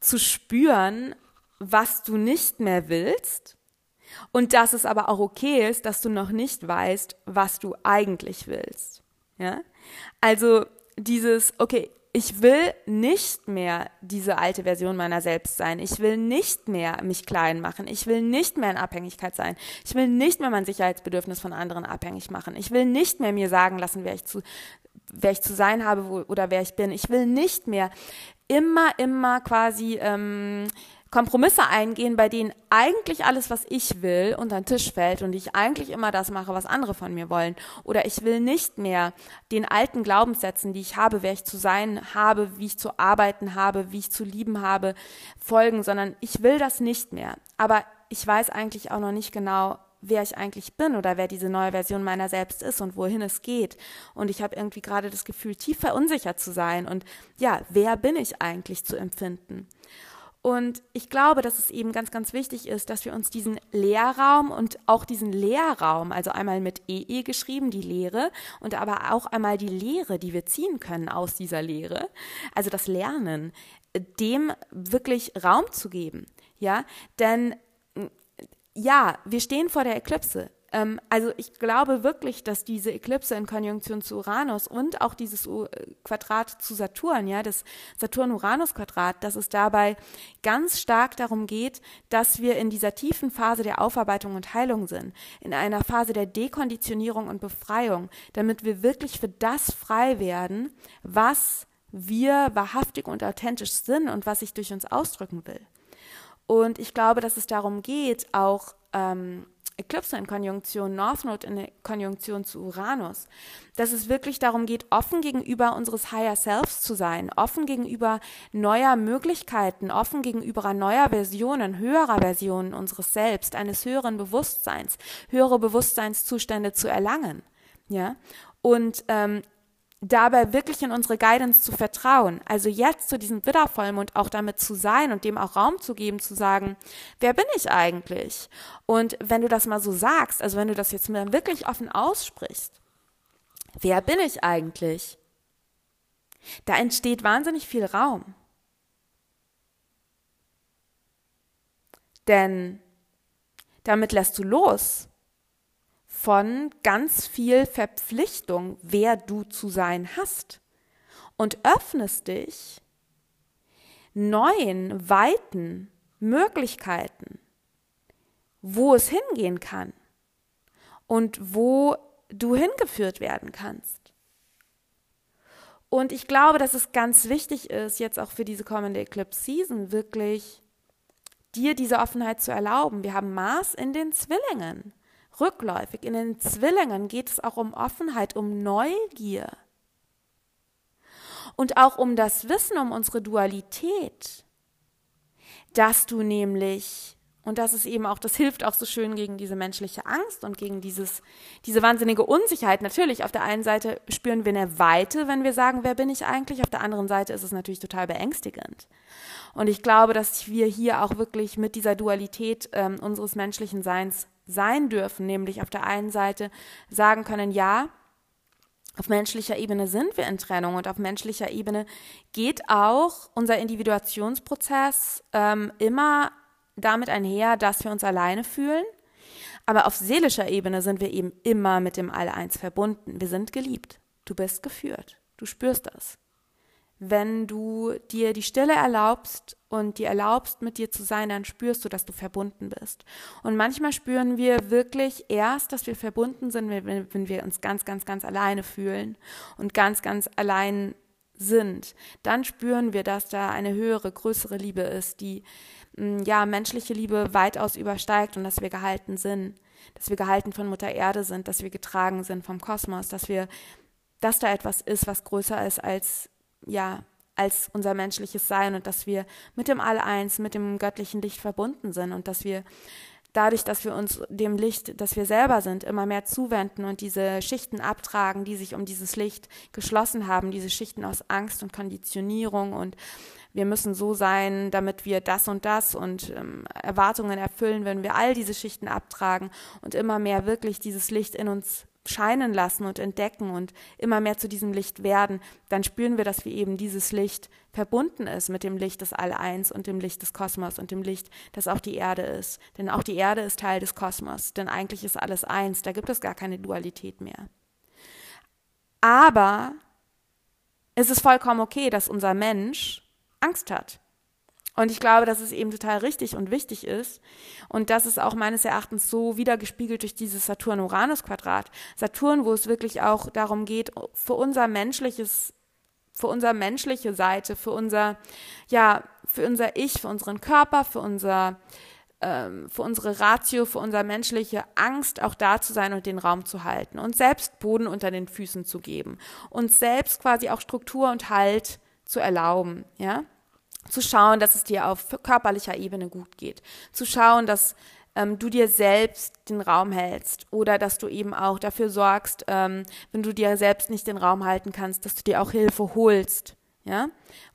zu spüren, was du nicht mehr willst und dass es aber auch okay ist, dass du noch nicht weißt, was du eigentlich willst. Ja? Also dieses, okay, ich will nicht mehr diese alte Version meiner selbst sein. Ich will nicht mehr mich klein machen. Ich will nicht mehr in Abhängigkeit sein. Ich will nicht mehr mein Sicherheitsbedürfnis von anderen abhängig machen. Ich will nicht mehr mir sagen lassen, wer ich zu, wer ich zu sein habe oder wer ich bin. Ich will nicht mehr immer, immer quasi ähm, Kompromisse eingehen, bei denen eigentlich alles, was ich will, unter den Tisch fällt und ich eigentlich immer das mache, was andere von mir wollen. Oder ich will nicht mehr den alten Glaubenssätzen, die ich habe, wer ich zu sein habe, wie ich zu arbeiten habe, wie ich zu lieben habe, folgen, sondern ich will das nicht mehr. Aber ich weiß eigentlich auch noch nicht genau, wer ich eigentlich bin oder wer diese neue Version meiner selbst ist und wohin es geht. Und ich habe irgendwie gerade das Gefühl, tief verunsichert zu sein und ja, wer bin ich eigentlich zu empfinden. Und ich glaube, dass es eben ganz, ganz wichtig ist, dass wir uns diesen Lehrraum und auch diesen Lehrraum, also einmal mit EE geschrieben, die Lehre, und aber auch einmal die Lehre, die wir ziehen können aus dieser Lehre, also das Lernen, dem wirklich Raum zu geben. Ja, denn ja, wir stehen vor der Eklipse. Ähm, also ich glaube wirklich, dass diese Eklipse in Konjunktion zu Uranus und auch dieses U Quadrat zu Saturn, ja, das Saturn-Uranus-Quadrat, dass es dabei ganz stark darum geht, dass wir in dieser tiefen Phase der Aufarbeitung und Heilung sind, in einer Phase der Dekonditionierung und Befreiung, damit wir wirklich für das frei werden, was wir wahrhaftig und authentisch sind und was sich durch uns ausdrücken will. Und ich glaube, dass es darum geht, auch ähm, Eclipse in Konjunktion, North Node in Konjunktion zu Uranus, dass es wirklich darum geht, offen gegenüber unseres Higher Selves zu sein, offen gegenüber neuer Möglichkeiten, offen gegenüber neuer Versionen, höherer Versionen unseres Selbst, eines höheren Bewusstseins, höhere Bewusstseinszustände zu erlangen. Ja, und ähm, dabei wirklich in unsere Guidance zu vertrauen. Also jetzt zu diesem Widdervollmond auch damit zu sein und dem auch Raum zu geben, zu sagen, wer bin ich eigentlich? Und wenn du das mal so sagst, also wenn du das jetzt mal wirklich offen aussprichst, wer bin ich eigentlich? Da entsteht wahnsinnig viel Raum. Denn damit lässt du los von ganz viel Verpflichtung, wer du zu sein hast und öffnest dich neuen, weiten Möglichkeiten, wo es hingehen kann und wo du hingeführt werden kannst. Und ich glaube, dass es ganz wichtig ist, jetzt auch für diese kommende Eclipse Season wirklich dir diese Offenheit zu erlauben. Wir haben Mars in den Zwillingen rückläufig. In den Zwillingen geht es auch um Offenheit, um Neugier und auch um das Wissen um unsere Dualität, dass du nämlich und das ist eben auch, das hilft auch so schön gegen diese menschliche Angst und gegen dieses, diese wahnsinnige Unsicherheit. Natürlich, auf der einen Seite spüren wir eine Weite, wenn wir sagen, wer bin ich eigentlich? Auf der anderen Seite ist es natürlich total beängstigend. Und ich glaube, dass wir hier auch wirklich mit dieser Dualität ähm, unseres menschlichen Seins sein dürfen, nämlich auf der einen Seite sagen können, ja, auf menschlicher Ebene sind wir in Trennung und auf menschlicher Ebene geht auch unser Individuationsprozess ähm, immer damit einher, dass wir uns alleine fühlen. Aber auf seelischer Ebene sind wir eben immer mit dem All-Eins verbunden. Wir sind geliebt. Du bist geführt. Du spürst das wenn du dir die Stille erlaubst und dir erlaubst, mit dir zu sein, dann spürst du, dass du verbunden bist. Und manchmal spüren wir wirklich erst, dass wir verbunden sind, wenn, wir uns ganz, ganz, ganz alleine fühlen und ganz, ganz allein sind. Dann spüren wir, dass da eine höhere, größere Liebe ist, die mm, ja menschliche Liebe weitaus übersteigt und dass wir gehalten sind, dass wir gehalten von Mutter Erde sind, dass wir getragen sind vom Kosmos, dass wir, dass da etwas ist, was größer ist als ja, als unser menschliches Sein und dass wir mit dem All-Eins, mit dem göttlichen Licht verbunden sind und dass wir dadurch, dass wir uns dem Licht, das wir selber sind, immer mehr zuwenden und diese Schichten abtragen, die sich um dieses Licht geschlossen haben, diese Schichten aus Angst und Konditionierung und wir müssen so sein, damit wir das und das und ähm, Erwartungen erfüllen, wenn wir all diese Schichten abtragen und immer mehr wirklich dieses Licht in uns scheinen lassen und entdecken und immer mehr zu diesem Licht werden, dann spüren wir, dass wir eben dieses Licht verbunden ist mit dem Licht des All-Eins und dem Licht des Kosmos und dem Licht, das auch die Erde ist. Denn auch die Erde ist Teil des Kosmos, denn eigentlich ist alles eins, da gibt es gar keine Dualität mehr. Aber es ist vollkommen okay, dass unser Mensch Angst hat. Und ich glaube, dass es eben total richtig und wichtig ist. Und das ist auch meines Erachtens so wiedergespiegelt durch dieses Saturn-Uranus-Quadrat. Saturn, wo es wirklich auch darum geht, für unser menschliches, für unsere menschliche Seite, für unser, ja, für unser Ich, für unseren Körper, für unser, ähm, für unsere Ratio, für unsere menschliche Angst auch da zu sein und den Raum zu halten und selbst Boden unter den Füßen zu geben und selbst quasi auch Struktur und Halt zu erlauben, ja zu schauen, dass es dir auf körperlicher Ebene gut geht, zu schauen, dass ähm, du dir selbst den Raum hältst oder dass du eben auch dafür sorgst, ähm, wenn du dir selbst nicht den Raum halten kannst, dass du dir auch Hilfe holst, ja,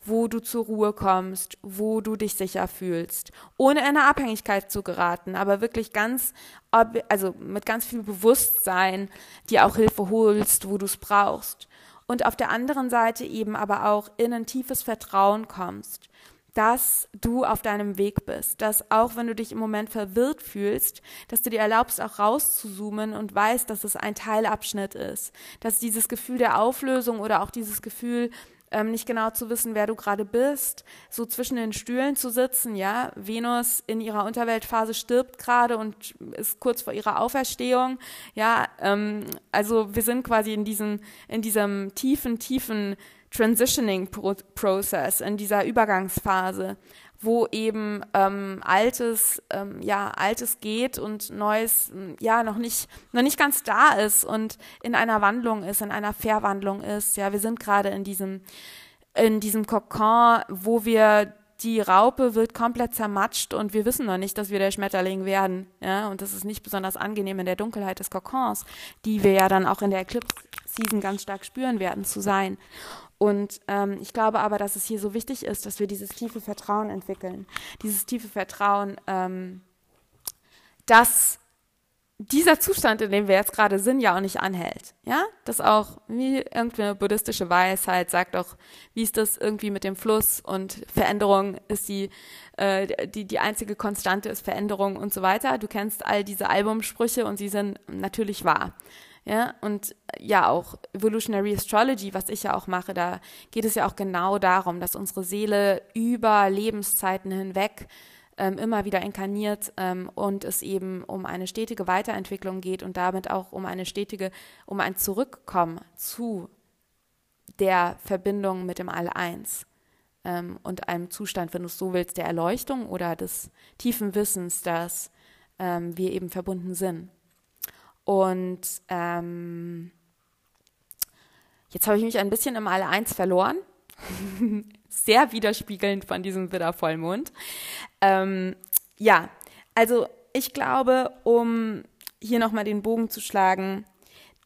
wo du zur Ruhe kommst, wo du dich sicher fühlst, ohne in eine Abhängigkeit zu geraten, aber wirklich ganz, also mit ganz viel Bewusstsein dir auch Hilfe holst, wo du es brauchst. Und auf der anderen Seite eben aber auch in ein tiefes Vertrauen kommst, dass du auf deinem Weg bist, dass auch wenn du dich im Moment verwirrt fühlst, dass du dir erlaubst, auch rauszuzoomen und weißt, dass es ein Teilabschnitt ist, dass dieses Gefühl der Auflösung oder auch dieses Gefühl ähm, nicht genau zu wissen, wer du gerade bist, so zwischen den Stühlen zu sitzen, ja. Venus in ihrer Unterweltphase stirbt gerade und ist kurz vor ihrer Auferstehung, ja. Ähm, also wir sind quasi in diesem, in diesem tiefen, tiefen Transitioning Process, in dieser Übergangsphase, wo eben ähm, altes ähm, ja altes geht und neues ja noch nicht noch nicht ganz da ist und in einer Wandlung ist in einer Verwandlung ist ja wir sind gerade in diesem in diesem Kokon wo wir die Raupe wird komplett zermatscht und wir wissen noch nicht, dass wir der Schmetterling werden. Ja, und das ist nicht besonders angenehm in der Dunkelheit des Kokons, die wir ja dann auch in der Eclipse Season ganz stark spüren werden zu sein. Und ähm, ich glaube aber, dass es hier so wichtig ist, dass wir dieses tiefe Vertrauen entwickeln. Dieses tiefe Vertrauen, ähm, dass dieser Zustand, in dem wir jetzt gerade sind, ja auch nicht anhält. Ja, dass auch wie irgendeine buddhistische Weisheit sagt auch, wie ist das irgendwie mit dem Fluss und Veränderung ist die, äh, die, die einzige Konstante ist Veränderung und so weiter. Du kennst all diese Albumsprüche und sie sind natürlich wahr. Ja, und ja, auch Evolutionary Astrology, was ich ja auch mache, da geht es ja auch genau darum, dass unsere Seele über Lebenszeiten hinweg ähm, immer wieder inkarniert ähm, und es eben um eine stetige Weiterentwicklung geht und damit auch um eine stetige, um ein Zurückkommen zu der Verbindung mit dem All-Eins ähm, und einem Zustand, wenn du es so willst, der Erleuchtung oder des tiefen Wissens, dass ähm, wir eben verbunden sind. Und ähm, jetzt habe ich mich ein bisschen im Alle eins verloren. Sehr widerspiegelnd von diesem Widdervollmond. Ähm, ja, also ich glaube, um hier nochmal den Bogen zu schlagen,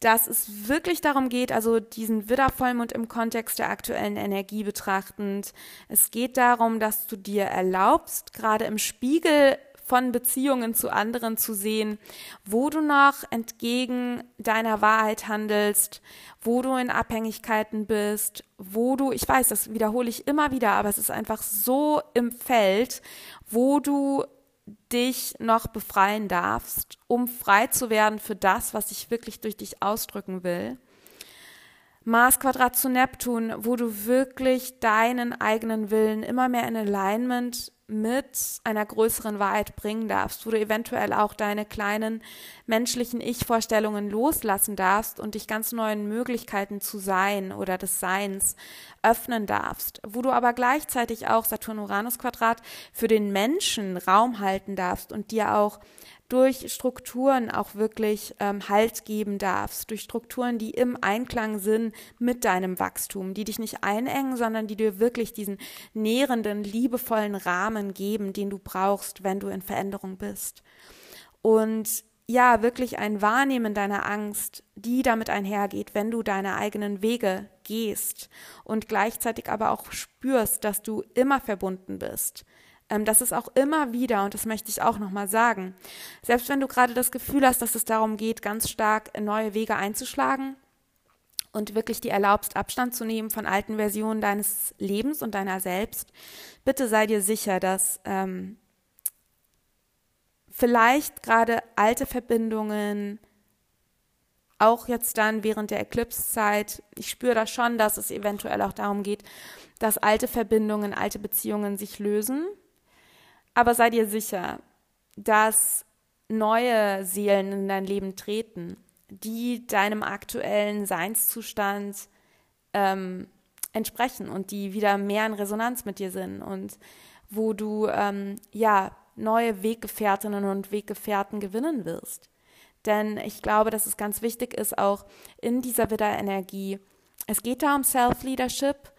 dass es wirklich darum geht, also diesen Widdervollmond im Kontext der aktuellen Energie betrachtend. Es geht darum, dass du dir erlaubst, gerade im Spiegel von Beziehungen zu anderen zu sehen, wo du noch entgegen deiner Wahrheit handelst, wo du in Abhängigkeiten bist, wo du, ich weiß, das wiederhole ich immer wieder, aber es ist einfach so im Feld, wo du dich noch befreien darfst, um frei zu werden für das, was ich wirklich durch dich ausdrücken will. Mars Quadrat zu Neptun, wo du wirklich deinen eigenen Willen immer mehr in Alignment mit einer größeren Wahrheit bringen darfst, wo du eventuell auch deine kleinen menschlichen Ich-Vorstellungen loslassen darfst und dich ganz neuen Möglichkeiten zu sein oder des Seins öffnen darfst, wo du aber gleichzeitig auch Saturn-Uranus-Quadrat für den Menschen Raum halten darfst und dir auch durch Strukturen auch wirklich ähm, Halt geben darfst, durch Strukturen, die im Einklang sind mit deinem Wachstum, die dich nicht einengen, sondern die dir wirklich diesen nährenden, liebevollen Rahmen geben, den du brauchst, wenn du in Veränderung bist. Und ja, wirklich ein Wahrnehmen deiner Angst, die damit einhergeht, wenn du deine eigenen Wege gehst und gleichzeitig aber auch spürst, dass du immer verbunden bist das ist auch immer wieder, und das möchte ich auch nochmal sagen, selbst wenn du gerade das Gefühl hast, dass es darum geht, ganz stark neue Wege einzuschlagen und wirklich dir erlaubst, Abstand zu nehmen von alten Versionen deines Lebens und deiner selbst, bitte sei dir sicher, dass ähm, vielleicht gerade alte Verbindungen, auch jetzt dann während der Eclipse-Zeit, ich spüre da schon, dass es eventuell auch darum geht, dass alte Verbindungen, alte Beziehungen sich lösen aber sei dir sicher, dass neue Seelen in dein Leben treten, die deinem aktuellen Seinszustand ähm, entsprechen und die wieder mehr in Resonanz mit dir sind und wo du ähm, ja neue Weggefährtinnen und Weggefährten gewinnen wirst. Denn ich glaube, dass es ganz wichtig ist, auch in dieser Widder-Energie. Es geht da um Self-Leadership.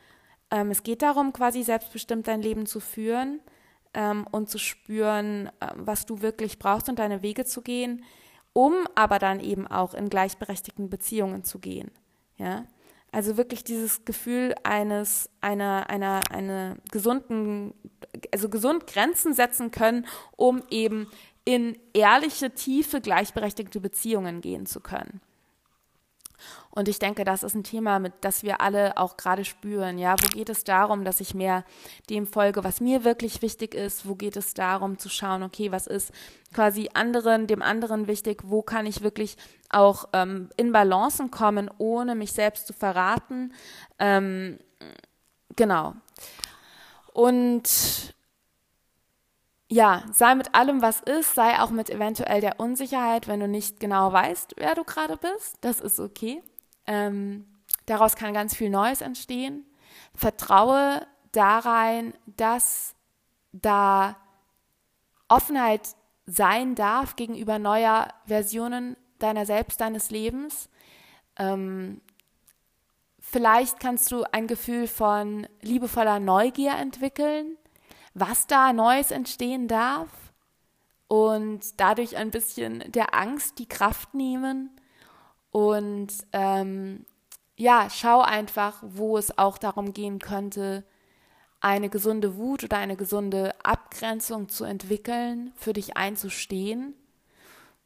Ähm, es geht darum, quasi selbstbestimmt dein Leben zu führen ähm, und zu spüren, äh, was du wirklich brauchst und deine Wege zu gehen, um aber dann eben auch in gleichberechtigten Beziehungen zu gehen. Ja? Also wirklich dieses Gefühl eines, einer, einer, einer gesunden, also gesund Grenzen setzen können, um eben in ehrliche, tiefe, gleichberechtigte Beziehungen gehen zu können. Und ich denke, das ist ein Thema, mit das wir alle auch gerade spüren. Ja, wo geht es darum, dass ich mehr dem folge, was mir wirklich wichtig ist? Wo geht es darum zu schauen, okay, was ist quasi anderen, dem anderen wichtig? Wo kann ich wirklich auch ähm, in Balancen kommen, ohne mich selbst zu verraten? Ähm, genau. Und ja, sei mit allem, was ist, sei auch mit eventuell der Unsicherheit, wenn du nicht genau weißt, wer du gerade bist. Das ist okay. Ähm, daraus kann ganz viel Neues entstehen. Vertraue darein, dass da Offenheit sein darf gegenüber neuer Versionen deiner selbst, deines Lebens. Ähm, vielleicht kannst du ein Gefühl von liebevoller Neugier entwickeln was da Neues entstehen darf und dadurch ein bisschen der Angst die Kraft nehmen und ähm, ja, schau einfach, wo es auch darum gehen könnte, eine gesunde Wut oder eine gesunde Abgrenzung zu entwickeln, für dich einzustehen,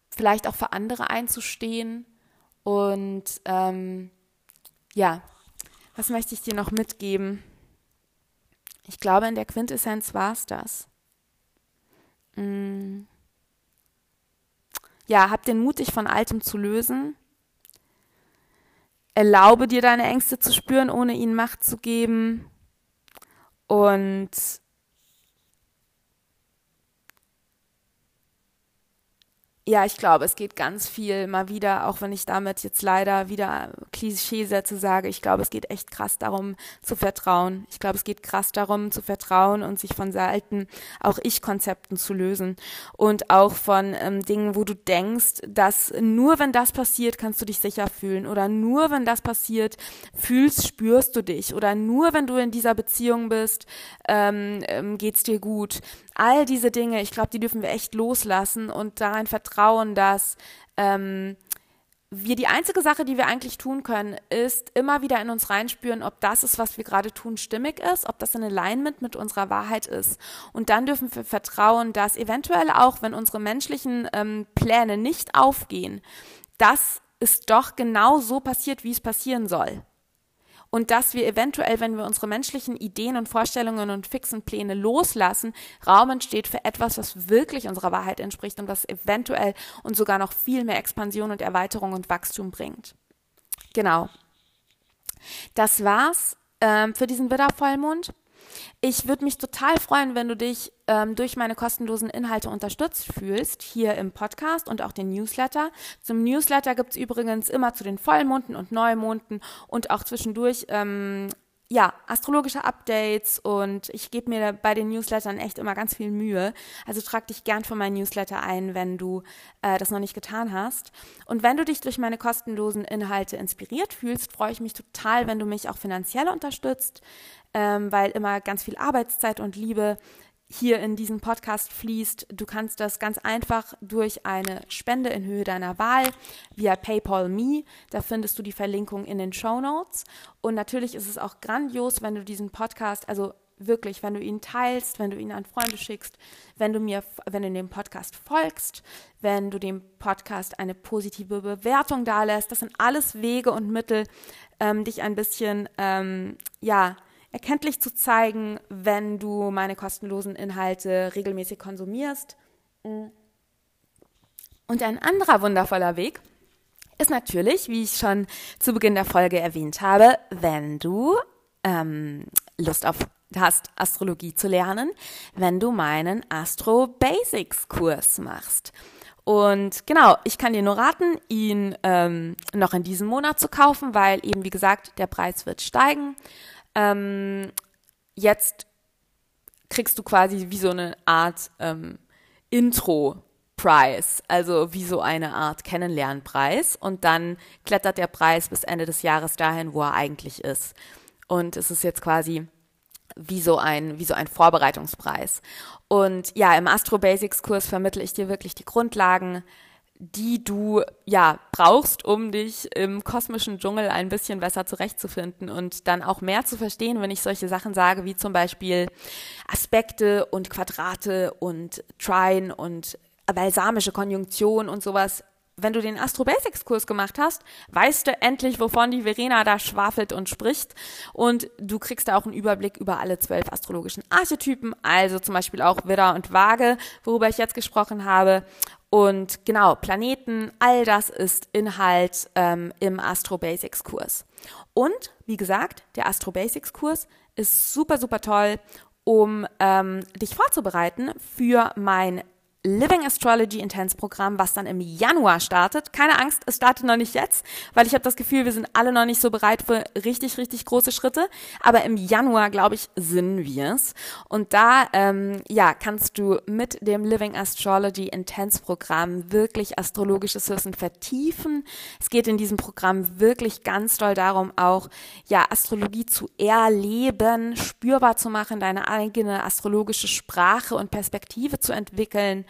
vielleicht auch für andere einzustehen und ähm, ja, was möchte ich dir noch mitgeben? Ich glaube, in der Quintessenz war es das. Mm. Ja, hab den Mut, dich von Altem zu lösen. Erlaube dir deine Ängste zu spüren, ohne ihnen Macht zu geben. Und Ja, ich glaube, es geht ganz viel mal wieder, auch wenn ich damit jetzt leider wieder Klischeesätze sage, ich glaube, es geht echt krass darum zu vertrauen. Ich glaube, es geht krass darum zu vertrauen und sich von alten auch Ich-Konzepten zu lösen und auch von ähm, Dingen, wo du denkst, dass nur wenn das passiert, kannst du dich sicher fühlen oder nur wenn das passiert, fühlst, spürst du dich oder nur wenn du in dieser Beziehung bist, ähm, ähm, geht's dir gut. All diese Dinge, ich glaube, die dürfen wir echt loslassen und daran vertrauen, dass ähm, wir die einzige Sache, die wir eigentlich tun können, ist immer wieder in uns reinspüren, ob das ist, was wir gerade tun, stimmig ist, ob das in Alignment mit unserer Wahrheit ist. Und dann dürfen wir vertrauen, dass eventuell auch, wenn unsere menschlichen ähm, Pläne nicht aufgehen, dass es doch genau so passiert, wie es passieren soll und dass wir eventuell, wenn wir unsere menschlichen Ideen und Vorstellungen und fixen Pläne loslassen, Raum entsteht für etwas, was wirklich unserer Wahrheit entspricht und was eventuell uns sogar noch viel mehr Expansion und Erweiterung und Wachstum bringt. Genau. Das war's ähm, für diesen Widdervollmond. Ich würde mich total freuen, wenn du dich ähm, durch meine kostenlosen Inhalte unterstützt fühlst, hier im Podcast und auch den Newsletter. Zum Newsletter gibt es übrigens immer zu den Vollmonden und Neumonden und auch zwischendurch ähm, ja, astrologische Updates und ich gebe mir bei den Newslettern echt immer ganz viel Mühe. Also trag dich gern für meinen Newsletter ein, wenn du äh, das noch nicht getan hast. Und wenn du dich durch meine kostenlosen Inhalte inspiriert fühlst, freue ich mich total, wenn du mich auch finanziell unterstützt ähm, weil immer ganz viel Arbeitszeit und Liebe hier in diesen Podcast fließt. Du kannst das ganz einfach durch eine Spende in Höhe deiner Wahl via PayPal Me. Da findest du die Verlinkung in den Show Notes. Und natürlich ist es auch grandios, wenn du diesen Podcast, also wirklich, wenn du ihn teilst, wenn du ihn an Freunde schickst, wenn du mir, wenn du dem Podcast folgst, wenn du dem Podcast eine positive Bewertung dalässt. Das sind alles Wege und Mittel, ähm, dich ein bisschen, ähm, ja, erkenntlich zu zeigen, wenn du meine kostenlosen Inhalte regelmäßig konsumierst. Und ein anderer wundervoller Weg ist natürlich, wie ich schon zu Beginn der Folge erwähnt habe, wenn du ähm, Lust auf hast, Astrologie zu lernen, wenn du meinen Astro Basics Kurs machst. Und genau, ich kann dir nur raten, ihn ähm, noch in diesem Monat zu kaufen, weil eben, wie gesagt, der Preis wird steigen. Ähm, jetzt kriegst du quasi wie so eine Art ähm, Intro-Preis, also wie so eine Art Kennenlernpreis. Und dann klettert der Preis bis Ende des Jahres dahin, wo er eigentlich ist. Und es ist jetzt quasi wie so ein, wie so ein Vorbereitungspreis. Und ja, im Astro Basics Kurs vermittle ich dir wirklich die Grundlagen, die du ja brauchst, um dich im kosmischen Dschungel ein bisschen besser zurechtzufinden und dann auch mehr zu verstehen, wenn ich solche Sachen sage, wie zum Beispiel Aspekte und Quadrate und Trine und balsamische Konjunktion und sowas. Wenn du den Astro Basics Kurs gemacht hast, weißt du endlich, wovon die Verena da schwafelt und spricht. Und du kriegst da auch einen Überblick über alle zwölf astrologischen Archetypen, also zum Beispiel auch Widder und Waage, worüber ich jetzt gesprochen habe. Und genau, Planeten, all das ist Inhalt ähm, im Astro Basics Kurs. Und wie gesagt, der Astro Basics Kurs ist super, super toll, um ähm, dich vorzubereiten für mein Living Astrology Intense Programm, was dann im Januar startet. Keine Angst, es startet noch nicht jetzt, weil ich habe das Gefühl, wir sind alle noch nicht so bereit für richtig, richtig große Schritte. Aber im Januar, glaube ich, sind wir es. Und da, ähm, ja, kannst du mit dem Living Astrology Intense Programm wirklich astrologisches Wissen vertiefen. Es geht in diesem Programm wirklich ganz doll darum, auch, ja, Astrologie zu erleben, spürbar zu machen, deine eigene astrologische Sprache und Perspektive zu entwickeln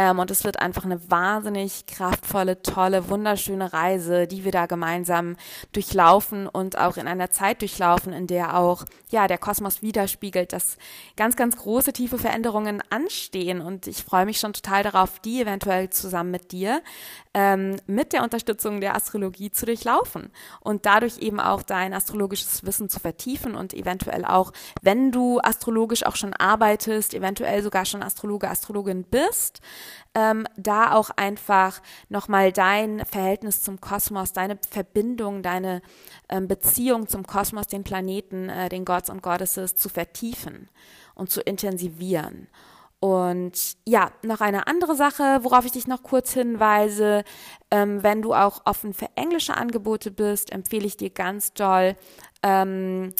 ähm, und es wird einfach eine wahnsinnig kraftvolle, tolle, wunderschöne Reise, die wir da gemeinsam durchlaufen und auch in einer Zeit durchlaufen, in der auch, ja, der Kosmos widerspiegelt, dass ganz, ganz große, tiefe Veränderungen anstehen. Und ich freue mich schon total darauf, die eventuell zusammen mit dir, ähm, mit der Unterstützung der Astrologie zu durchlaufen und dadurch eben auch dein astrologisches Wissen zu vertiefen und eventuell auch, wenn du astrologisch auch schon arbeitest, eventuell sogar schon Astrologe, Astrologin bist, ähm, da auch einfach nochmal dein Verhältnis zum Kosmos, deine Verbindung, deine ähm, Beziehung zum Kosmos, den Planeten, äh, den Gods und Goddesses zu vertiefen und zu intensivieren. Und ja, noch eine andere Sache, worauf ich dich noch kurz hinweise. Ähm, wenn du auch offen für englische Angebote bist, empfehle ich dir ganz doll ähm,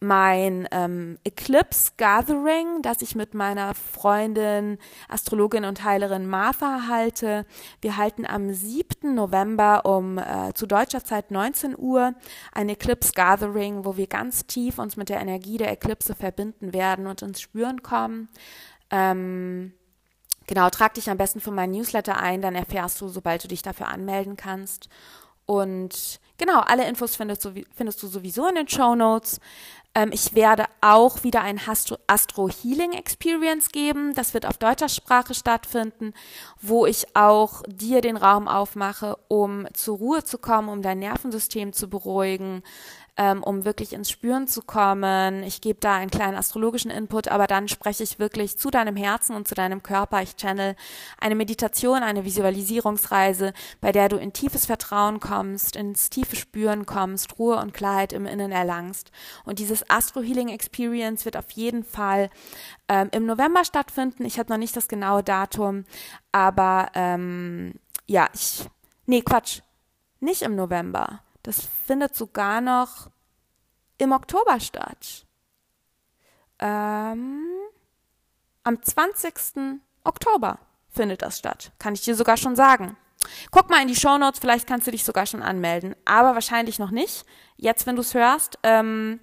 mein ähm, Eclipse Gathering, das ich mit meiner Freundin, Astrologin und Heilerin Martha halte. Wir halten am 7. November um äh, zu deutscher Zeit 19 Uhr ein Eclipse Gathering, wo wir ganz tief uns mit der Energie der Eclipse verbinden werden und ins Spüren kommen. Ähm, genau, trag dich am besten für meinen Newsletter ein, dann erfährst du, sobald du dich dafür anmelden kannst. Und genau, alle Infos findest du, findest du sowieso in den Show Notes. Ähm, ich werde auch wieder ein Astro, Astro Healing Experience geben. Das wird auf deutscher Sprache stattfinden, wo ich auch dir den Raum aufmache, um zur Ruhe zu kommen, um dein Nervensystem zu beruhigen, ähm, um wirklich ins Spüren zu kommen. Ich gebe da einen kleinen astrologischen Input, aber dann spreche ich wirklich zu deinem Herzen und zu deinem Körper. Ich channel eine Meditation, eine Visualisierungsreise, bei der du in tiefes Vertrauen kommst, ins tiefe Spüren kommst, Ruhe und Klarheit im Innen erlangst. Und dieses Astro Healing Experience wird auf jeden Fall ähm, im November stattfinden. Ich habe noch nicht das genaue Datum, aber ähm, ja, ich, nee, Quatsch, nicht im November. Das findet sogar noch im Oktober statt. Ähm, am 20. Oktober findet das statt. Kann ich dir sogar schon sagen. Guck mal in die Show Notes, vielleicht kannst du dich sogar schon anmelden. Aber wahrscheinlich noch nicht. Jetzt, wenn du es hörst, ähm,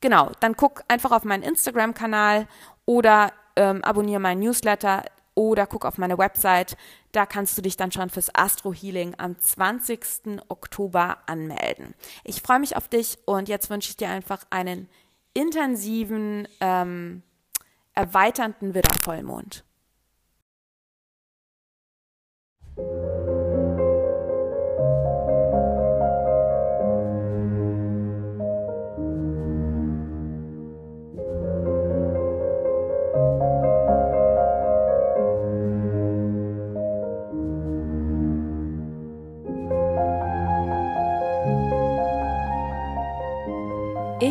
genau, dann guck einfach auf meinen Instagram-Kanal oder ähm, abonniere meinen Newsletter oder guck auf meine Website. Da kannst du dich dann schon fürs Astro Healing am 20. Oktober anmelden. Ich freue mich auf dich und jetzt wünsche ich dir einfach einen intensiven, ähm, erweiternden Widdervollmond.